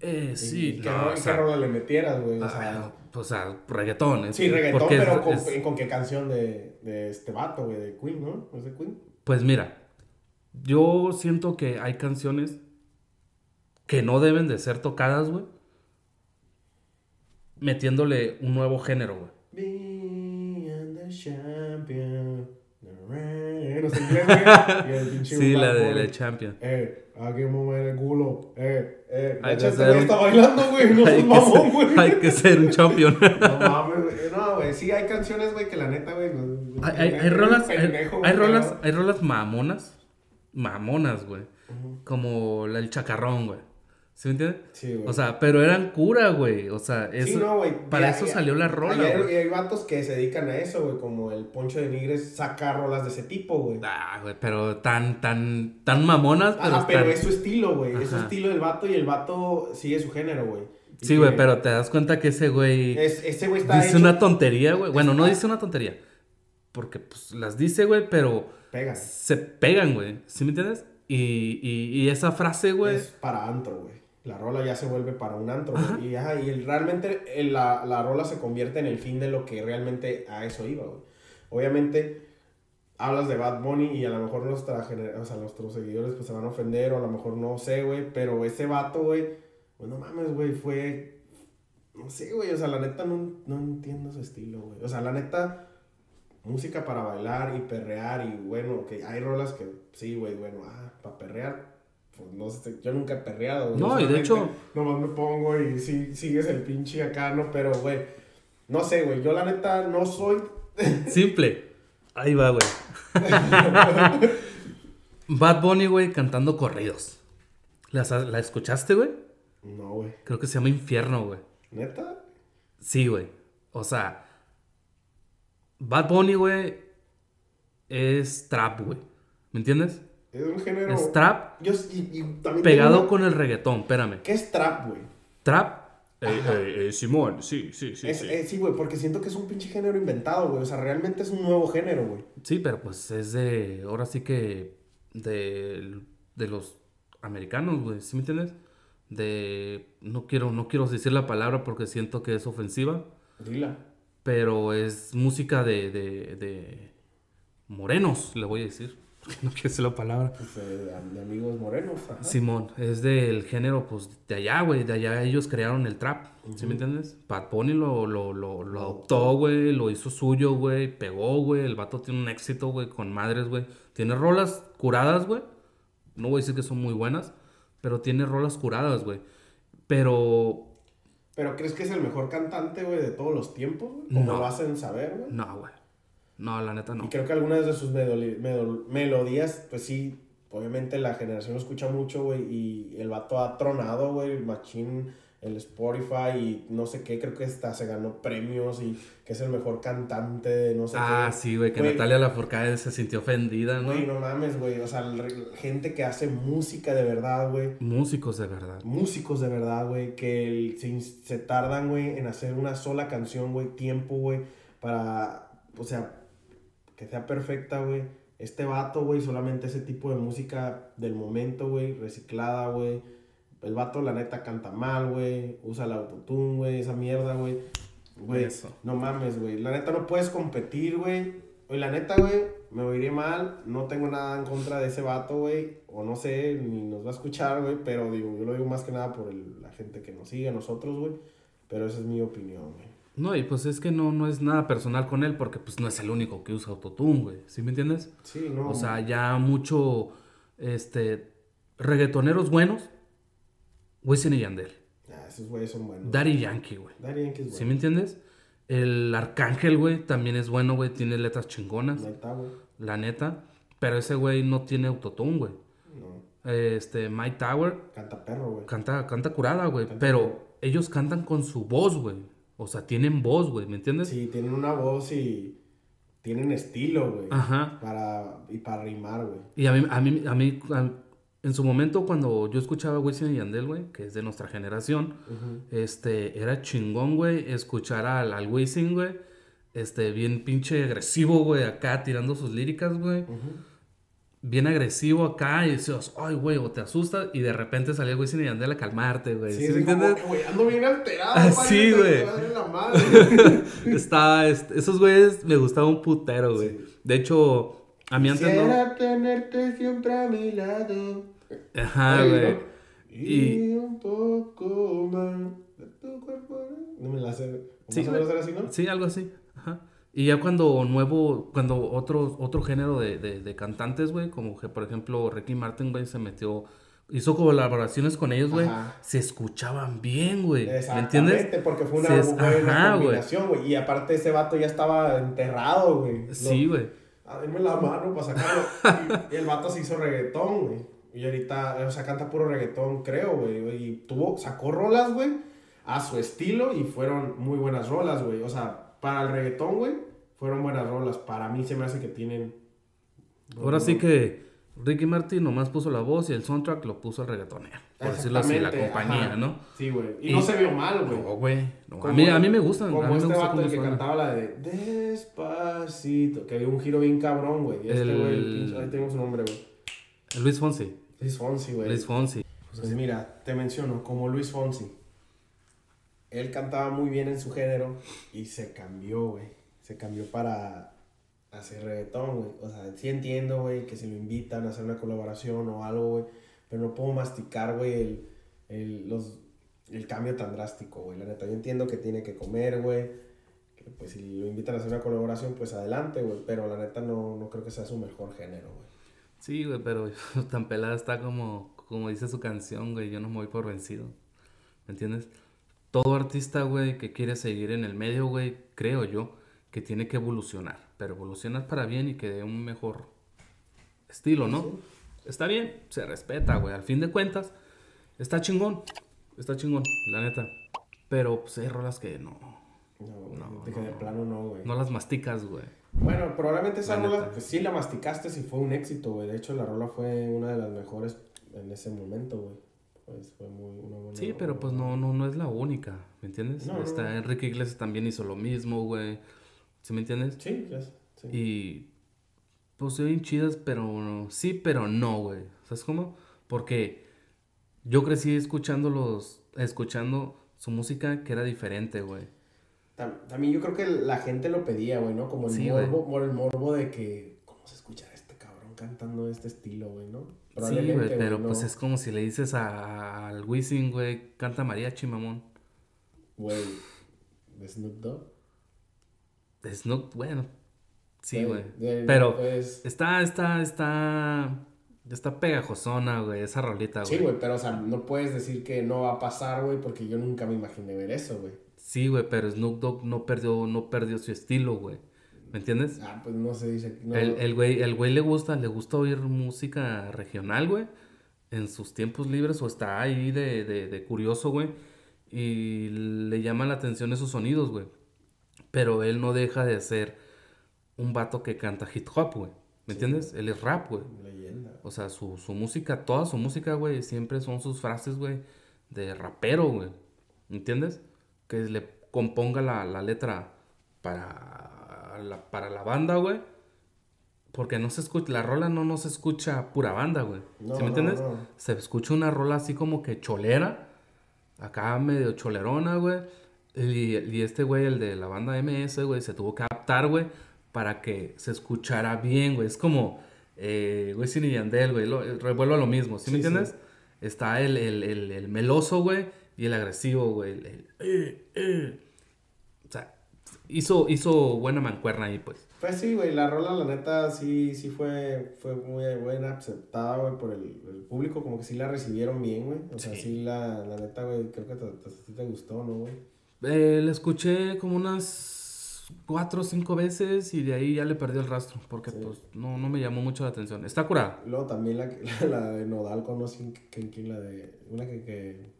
eh, sí, ¿Qué, no, le metieras, güey? O sea, o sea, reggaetón. Sí, reggaetón, pero con, qué canción de, de este vato, güey, de Queen, ¿no? ¿Es de Queen? Pues mira, yo siento que hay canciones que no deben de ser tocadas, güey, metiéndole un nuevo género, güey. No sé güey. sí, la de la Champion. Eh, Aquí mover el culo. Eh, eh. Hay que ser... está bailando, güey. [LAUGHS] No sos mamón, güey. Hay que ser un champion. [LAUGHS] no mames, güey. No, güey. Sí, hay canciones, güey, que la neta, güey. Hay, hay, hay, rolas. hay, hay rolas, hay rolas mamonas. Mamonas, güey. Como la del chacarrón, güey. ¿Sí me entiendes? Sí, güey. O sea, pero eran cura, güey. O sea, eso, sí, no, güey. para eso salió la rola, güey. Y hay vatos que se dedican a eso, güey. Como el Poncho de Nigres saca rolas de ese tipo, güey. Ah, güey, pero tan, tan, tan mamonas, pero. Ajá, pero es su estilo, güey. Es su estilo del vato y el vato sigue su género, güey. Sí, güey, pero te das cuenta que ese güey. Es, ese güey está. Dice una tontería, güey. Bueno, no dice una tontería. Porque, pues, las dice, güey, pero. Pegan. Se pegan, güey. ¿Sí me entiendes? Y, y, y esa frase, güey. Es para antro, güey la rola ya se vuelve para un antro. Y, y realmente la, la, rola se convierte en el fin de lo que realmente a eso iba, güey. Obviamente, hablas de Bad Bunny y a lo mejor nuestra o sea, nuestros seguidores pues se van a ofender o a lo mejor no sé, güey. Pero ese vato, güey, pues no mames, güey, fue... No sé, güey, o sea, la neta no, no entiendo su estilo, güey. O sea, la neta, música para bailar y perrear y bueno, que hay rolas que sí, güey, bueno, ah, para perrear pues no sé, yo nunca he perreado. No, y de hecho- Nomás me pongo y sí, sigues el pinche acá, ¿no? Pero, güey, no sé, güey, yo la neta no soy... [LAUGHS] Simple. Ahí va, güey. [LAUGHS] Bad Bunny, güey, cantando corridos. ¿La, la escuchaste, güey? No, güey. Creo que se llama Infierno, güey. ¿Neta? Sí, güey. O sea, Bad Bunny, güey, es trap, güey. ¿Me entiendes? Es un género... Es trap Yo, y, y también pegado una- con el reggaetón, espérame. ¿Qué es trap, güey? Trap. Ajá. Eh, eh, Simón, sí, sí, sí. Es- sí. eh, sí, güey, porque siento que es un pinche género inventado, güey. O sea, realmente es un nuevo género, güey. Sí, pero pues es de. Ahora sí que. De, de los americanos, güey. ¿Sí me entiendes? De. No quiero, no quiero decir la palabra porque siento que es ofensiva. Dila. Pero es música de. de, de morenos, le voy a decir. Porque no quiero decir la palabra. Pues, eh, de amigos morenos. ajá. Simón, es del género, pues, de allá, güey. De allá ellos crearon el trap. ¿Sí me entiendes? Bad Bunny lo, lo, lo, lo adoptó, güey. Lo hizo suyo, güey. Pegó, güey. El vato tiene un éxito, güey, con madres, güey. Tiene rolas curadas, güey. No voy a decir que son muy buenas, pero tiene rolas curadas, güey. Pero, ¿Pero crees que es el mejor cantante, güey, de todos los tiempos, güey? Como No. lo hacen saber, güey. no, güey. No, la neta no. Y creo que algunas de sus melodías, pues sí, obviamente la generación lo escucha mucho, güey, y el vato ha tronado, güey, el machín, el Spotify y no sé qué, creo que hasta se ganó premios y que es el mejor cantante de no sé Ah, qué. sí, güey, que Natalia Lafourcade se sintió ofendida, ¿no? Güey, no mames, güey, o sea, gente que hace música de verdad, güey. Músicos de verdad. músicos de verdad, güey, que el- se, se tardan, güey, en hacer una sola canción, güey, tiempo, güey, para, o sea, que sea perfecta, güey. Este vato, güey, solamente ese tipo de música del momento, güey, reciclada, güey. El vato, la neta, canta mal, güey, usa el autotune, güey, esa mierda, güey. Güey, no mames, güey. La neta no puedes competir, güey. Oye, la neta, güey, me oiré mal. No tengo nada en contra de ese vato, güey. O no sé, ni nos va a escuchar, güey. Pero digo, yo lo digo más que nada por el- la gente que nos sigue, a nosotros, güey. Pero esa es mi opinión, güey. No, y pues es que no, no es nada personal con él porque pues no es el único que usa autotune, güey. ¿Sí me entiendes? Sí, no. O sea, ya mucho, este, reggaetoneros buenos, Wisin y Yandel. Ah, esos güeyes son buenos. Daddy Yankee, güey. Daddy Yankee es ¿Sí bueno. me entiendes? El Arcángel, güey, también es bueno, güey. Tiene letras chingonas, Neta, güey. la neta. Pero ese güey no tiene autotune, güey. No. Este, Mike Tower Canta perro, güey. canta, canta curada, güey. Pero ellos cantan con su voz, güey. O sea, tienen voz, güey. ¿Me entiendes? Sí, tienen una voz y tienen estilo, güey. Ajá. Para, y para rimar, güey. Y a mí, a mí, a mí, a- en su momento cuando yo escuchaba Wisin y Yandel, güey, que es de nuestra generación, este, era chingón, güey, escuchar al, al Wisin, güey, este, bien pinche agresivo, güey, acá tirando sus líricas, güey, bien agresivo acá, y decías, ay, güey, o te asustas, y de repente salía Wisin y Yandel a calmarte, güey, Sí, ¿sí güey, ando bien alterado. Ah, padre, sí, güey. [LAUGHS] Estaba, este, esos güeyes me gustaban un putero, güey. Sí. De hecho, a mí antes no... Quisiera tenerte siempre a mi lado. Ajá, güey. ¿no? Y- Y un poco más de tu cuerpo. No me la sé. Sí, güey. así, ¿no? Sí, algo así. Y ya cuando nuevo, cuando otro, otro género de, de, de cantantes, güey, como que por ejemplo Ricky Martin, güey, se metió, hizo colaboraciones con ellos, güey, se escuchaban bien, güey. ¿Me entiendes? porque fue una es- buena ajá, güey. combinación, güey. Y aparte ese vato ya estaba enterrado, güey. Sí, güey. Ah, dime la mano para sacarlo. y, [LAUGHS] y el vato se hizo reggaetón, güey. Y ahorita, o sea, canta puro reggaetón, creo, güey. Y tuvo, sacó rolas, güey, a su estilo y fueron muy buenas rolas, güey. O sea, para el reggaetón, güey, fueron buenas rolas. Para mí se me hace que tienen... Ahora sí que Ricky Martin nomás puso la voz y el soundtrack lo puso el reggaetonero. Por decirlo así, la compañía, ajá. ¿no? Sí, güey. Y, Y- no se vio mal, güey. No, güey. no, a, mí, a mí me gustan. Como a mí me este gusta vato el que suena. cantaba la de Despacito, que dio un giro bien cabrón, güey. Este, El- güey, el ahí tenemos su nombre, güey. Luis Fonsi. Luis Fonsi, güey. Luis Fonsi. Pues mira, te menciono, como Luis Fonsi. Él cantaba muy bien en su género y se cambió, güey. Se cambió para hacer reggaetón, güey. O sea, sí entiendo, güey, que si lo invitan a hacer una colaboración o algo, güey. Pero no puedo masticar, güey, el, el, los, el cambio tan drástico, güey. La neta, yo entiendo que tiene que comer, güey. Que pues si lo invitan a hacer una colaboración, pues adelante, güey. Pero la neta no, no creo que sea su mejor género, güey. Sí, güey, pero [LAUGHS] tan pelada está como, como dice su canción, güey, yo no me voy por vencido. ¿Me entiendes? Todo artista, güey, que quiere seguir en el medio, güey, creo yo, que tiene que evolucionar. Pero evolucionar para bien y que dé un mejor estilo, ¿no? Está bien, se respeta, güey. Al fin de cuentas, está chingón. Está chingón, la neta. Pero pues hay rolas que no. No, de que de plano no, güey. No las masticas, güey. Bueno, probablemente esa rola pues, sí la masticaste si fue un éxito, güey. De hecho, la rola fue una de las mejores en ese momento, güey. Pues fue muy una buena Sí, pero pues no, no, no es la única, ¿me entiendes? No, Está no. Enrique Iglesias también hizo lo mismo, güey. ¿Sí me entiendes? Sí, ya sí. Y pues se ven chidas, pero sí, pero no, güey. ¿Sabes cómo? Porque yo crecí escuchándolos, escuchando su música que era diferente, güey. Tam- También yo creo que la gente lo pedía, güey, ¿no? Como el Sí, morbo, el morbo de que, ¿cómo se escucha este cabrón cantando este estilo, güey, no? Sí, güey, pero no. pues es como si le dices a- al Wisin, güey, canta mariachi, mamón. Güey, ¿de Snoop Dogg? Snoop, bueno, sí, güey. Pero pues, está, está, está, está pegajosona, güey, esa rolita, güey. sí, güey, pero, o sea, no puedes decir que no va a pasar, güey, porque yo nunca me imaginé ver eso, güey. Sí, güey, pero Snoop Dogg no perdió, no perdió su estilo, güey. ¿Me entiendes? Ah, pues no se dice. No, El, el güey, el güey le gusta, le gusta oír música regional, güey. En sus tiempos libres o está ahí de, de, de curioso, güey. Y le llaman la atención esos sonidos, güey. Pero él no deja de ser un vato que canta hip hop, güey. ¿Me entiendes? Él es rap, güey. Leyenda. O sea, su, su música, toda su música, güey, siempre son sus frases, güey, de rapero, güey. ¿Entiendes? Que le componga la, la letra para la, para la banda, güey. Porque no se escucha, la rola no, no se escucha pura banda, güey. No, ¿Sí me no, entiendes? no. Se escucha una rola así como que cholera. Acá medio cholerona, güey. Y, y este güey, el de la banda MS, güey, se tuvo que adaptar, güey, para que se escuchara bien, güey. Es como, eh, güey, Sin y Yandel, güey. lo- eh, Revuelvo a lo mismo, ¿sí, me Sí, entiendes? sí. Está el, el, el, el meloso, güey, y el agresivo, güey. El, el, eh, eh. Sea, hizo, hizo buena mancuerna ahí, pues. Pues sí, güey, la rola, la neta, sí, sí fue, fue muy buena, aceptada, güey, por el, el público, como que sí la recibieron bien, güey. O sea, Sí. la, la neta, güey, creo que te, te, te gustó, ¿no, güey? Eh, la escuché como unas cuatro o cinco veces y de ahí ya le perdí el rastro porque Sí. pues no, no me llamó mucho la atención. Está curada. Luego también la, [LAUGHS] la, de Nodal, que, que, la de, una que, que,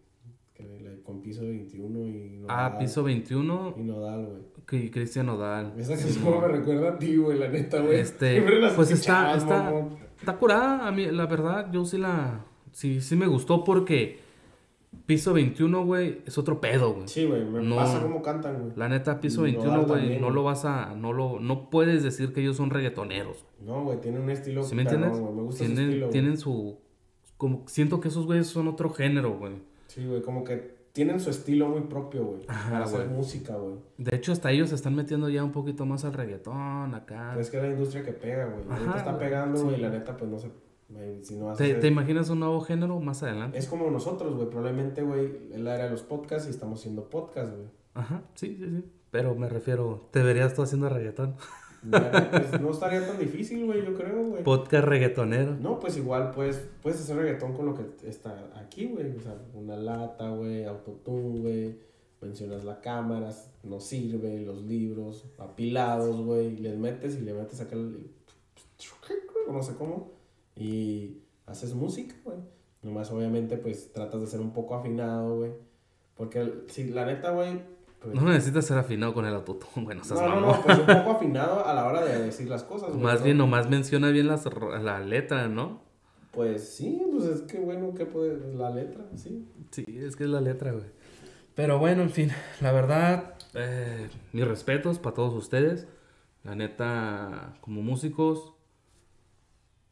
que con piso 21 y Nodal. Ah, piso 21 Y Nodal, güey. que Cristian Nodal. Esa canción Simón. me recuerda a ti, güey, la neta, güey. Este, pues está, está, está curada. A mí, la verdad, yo sí la, sí, sí me gustó porque piso 21, güey, es otro pedo, güey. Sí, güey, me No. pasa como cantan, güey. La neta, piso Y 21, Nodal güey, no lo vas a, no lo, no puedes decir que ellos son reggaetoneros. No, güey, tiene un estilo ¿Sí me entiendes? Me gusta su Tienen, estilo, güey. tienen su, como, siento que esos güeyes son otro género, güey. Sí, güey, como que tienen su estilo muy propio, güey. Para hacer música, güey. De hecho, hasta ellos se están metiendo ya un poquito más al reggaetón acá. Pero es que es la industria que pega, güey. Ahorita está pegando, güey, sí. la neta, pues no sé. güey, Si no ¿Te, te imaginas un nuevo género más adelante? Es como nosotros, güey. Probablemente, güey, la era de los podcasts y estamos haciendo podcast, güey. Ajá, sí, sí, sí. Pero me refiero, te verías tú haciendo reggaetón. [LAUGHS] Ya, Pues no estaría tan difícil, güey, yo creo, güey. Podcast reggaetonero. No, pues igual puedes, puedes hacer reggaetón con lo que está aquí, güey. O sea, una lata, güey, autotune, güey. Mencionas la cámara, no sirve, los libros, apilados, güey. Les metes y le metes acá el... No sé cómo. Y haces música, güey. Nomás, obviamente, pues tratas de ser un poco afinado, güey. Porque, si la neta, güey... No necesitas ser afinado con el autotune, bueno, no, no, no, pues un poco [LAUGHS] afinado a la hora de decir las cosas, güey. Más ¿no? bien, nomás menciona bien las, la letra, ¿no? Pues sí, pues es que bueno, que puede la letra, sí. Sí, es que es la letra, güey. Pero bueno, en fin, la verdad, eh, mis respetos para todos ustedes. La neta, como músicos,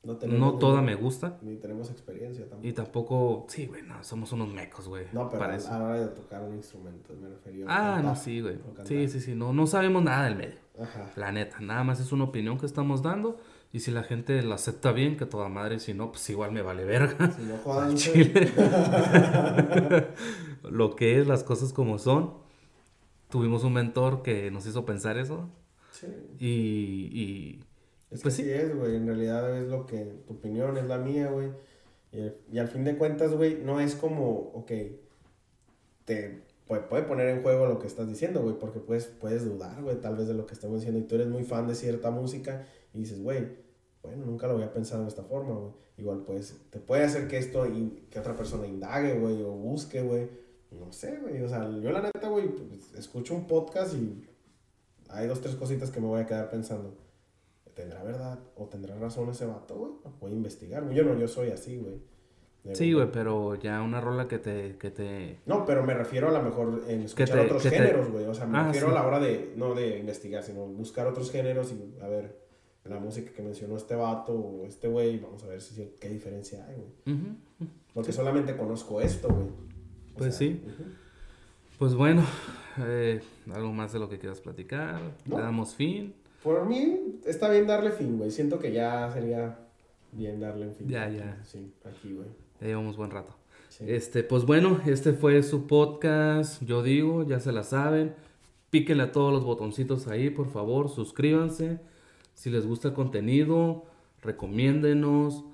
No, no ni- toda me gusta. Ni tenemos experiencia tampoco. Y tampoco, sí, güey, no, somos unos mecos, güey. No, pero a la hora de tocar un instrumento, me refería. a Ah, cantar, no, sí, güey. Sí, sí, sí, no, no sabemos nada del medio. Ajá. La neta, nada más es una opinión que estamos dando. Y si la gente la acepta bien, que toda madre, si no, pues igual me vale verga. Si no jodan, Chile. [LAUGHS] Lo que es, las cosas como son. Tuvimos un mentor que nos hizo pensar eso. Sí. Y, y, Es Pues que sí. sí es, güey. En realidad es lo que tu opinión es la mía, güey. Y, y al fin de cuentas, güey, no es como, ok, te puede, puede poner en juego lo que estás diciendo, güey, porque puedes, puedes dudar, güey, tal vez de lo que estamos diciendo. Y tú eres muy fan de cierta música y dices, güey, bueno, nunca lo había pensado de esta forma, güey. Igual, pues, te puede hacer que esto, y que otra persona indague, güey, o busque, güey. No sé, güey. O sea, yo la neta, güey, pues, escucho un podcast y hay dos, tres cositas que me voy a quedar pensando. ¿Tendrá verdad o tendrá razón ese vato, güey? Voy a investigar, güey. Yo no, yo soy así, güey. Sí, güey, pero ya una rola que te, que te... No, pero me refiero a lo mejor en escuchar te- otros géneros, güey. O sea, me Ah, refiero sí. a la hora de, no de investigar, sino buscar otros géneros y a ver la música que mencionó este vato o este güey, vamos a ver si qué diferencia hay, güey. Porque solamente conozco esto, güey. Pues sea, sí. Pues bueno, eh, algo más de lo que quieras platicar. No. Le damos fin. Por mí está bien darle fin, güey. Siento que ya sería bien darle un fin. Ya, ya. Sí, aquí, güey. Ya llevamos buen rato. Sí. Este, pues bueno, este fue su podcast. Yo digo, ya se la saben. Píquenle a todos los botoncitos ahí, por favor. Suscríbanse. Si les gusta el contenido, recomiéndenos.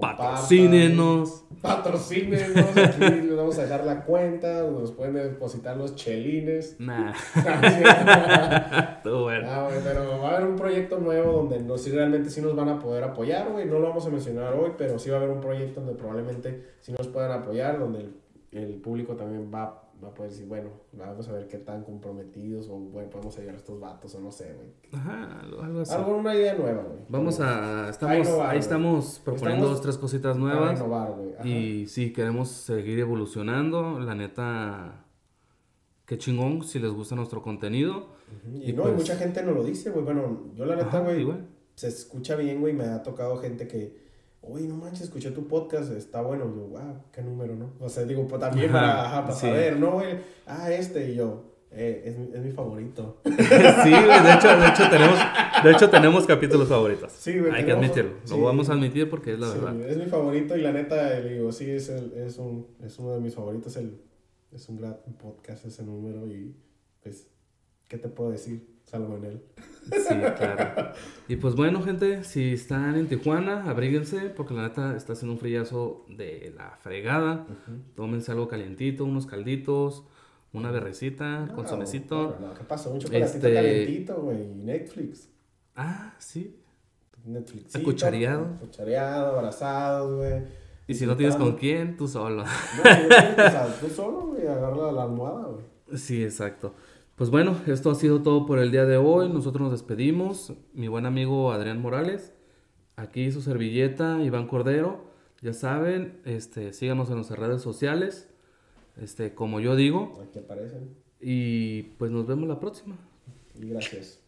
Patrocínenos. Patrocínenos, aquí [LAUGHS] les vamos a dejar la cuenta, nos pueden depositar los chelines. Nah, [LAUGHS] todo bueno. Ah, pero va a haber un proyecto nuevo donde no, sí, realmente sí nos van a poder apoyar, güey. No lo vamos a mencionar hoy, pero sí va a haber un proyecto donde probablemente sí nos puedan apoyar, donde el, el público también va, va a poder decir, bueno, vamos a ver qué tan comprometidos o bueno, podemos ayudar a estos vatos o no sé, güey. Ajá, algo- así. Algo, una idea nueva, güey. Vamos a. Estamos, innovar, ahí estamos proponiendo Estamos dos, tres cositas nuevas. innovar. Y sí, queremos seguir evolucionando. La neta, qué chingón si les gusta nuestro contenido. Y, y no, pues- y mucha gente nos lo dice, güey. Bueno, yo la neta, güey, se escucha bien, güey. Me ha tocado gente que, oye, no manches, escuché tu podcast, está bueno. Y yo, wow, qué número, ¿no? O sea, digo, pues también Ajá, para, ajá, para sí. saber, ¿no, güey? Ah, este, y yo, eh, es, mi- es mi favorito. [LAUGHS] sí, güey, de hecho, de hecho tenemos, de hecho tenemos capítulos favoritos. Sí, güey, Hay que admitirlo. sí. Lo vamos a admitir porque es la Sí, verdad. es mi favorito y la neta, le digo, sí, es, el, es, un, es uno de mis favoritos. El, es un gran podcast ese número y, pues, ¿qué te puedo decir? Salvo en él. Sí, claro. [LAUGHS] Y pues bueno, gente, si están en Tijuana, abríguense porque la neta está haciendo un frillazo de la fregada. Tómense algo calientito, unos calditos, una berrecita, con No, no, ¿qué pasó? Un chocolatito Este- calentito, güey. y Netflix. Ah, sí. Netflix. Acuchareado. Acuchareado, abrazados, güey. Y si no tienes con quién, tú solo. No, o sea, tú solo, güey, agarra la almohada, güey. Sí, exacto. Pues bueno, esto ha sido todo por el día de hoy. Nosotros nos despedimos. Mi buen amigo Adrián Morales. Aquí su servilleta, Iván Cordero. Ya saben, este, síganos en nuestras redes sociales. Este, como yo digo. Aquí aparecen. Y pues nos vemos la próxima. Y gracias.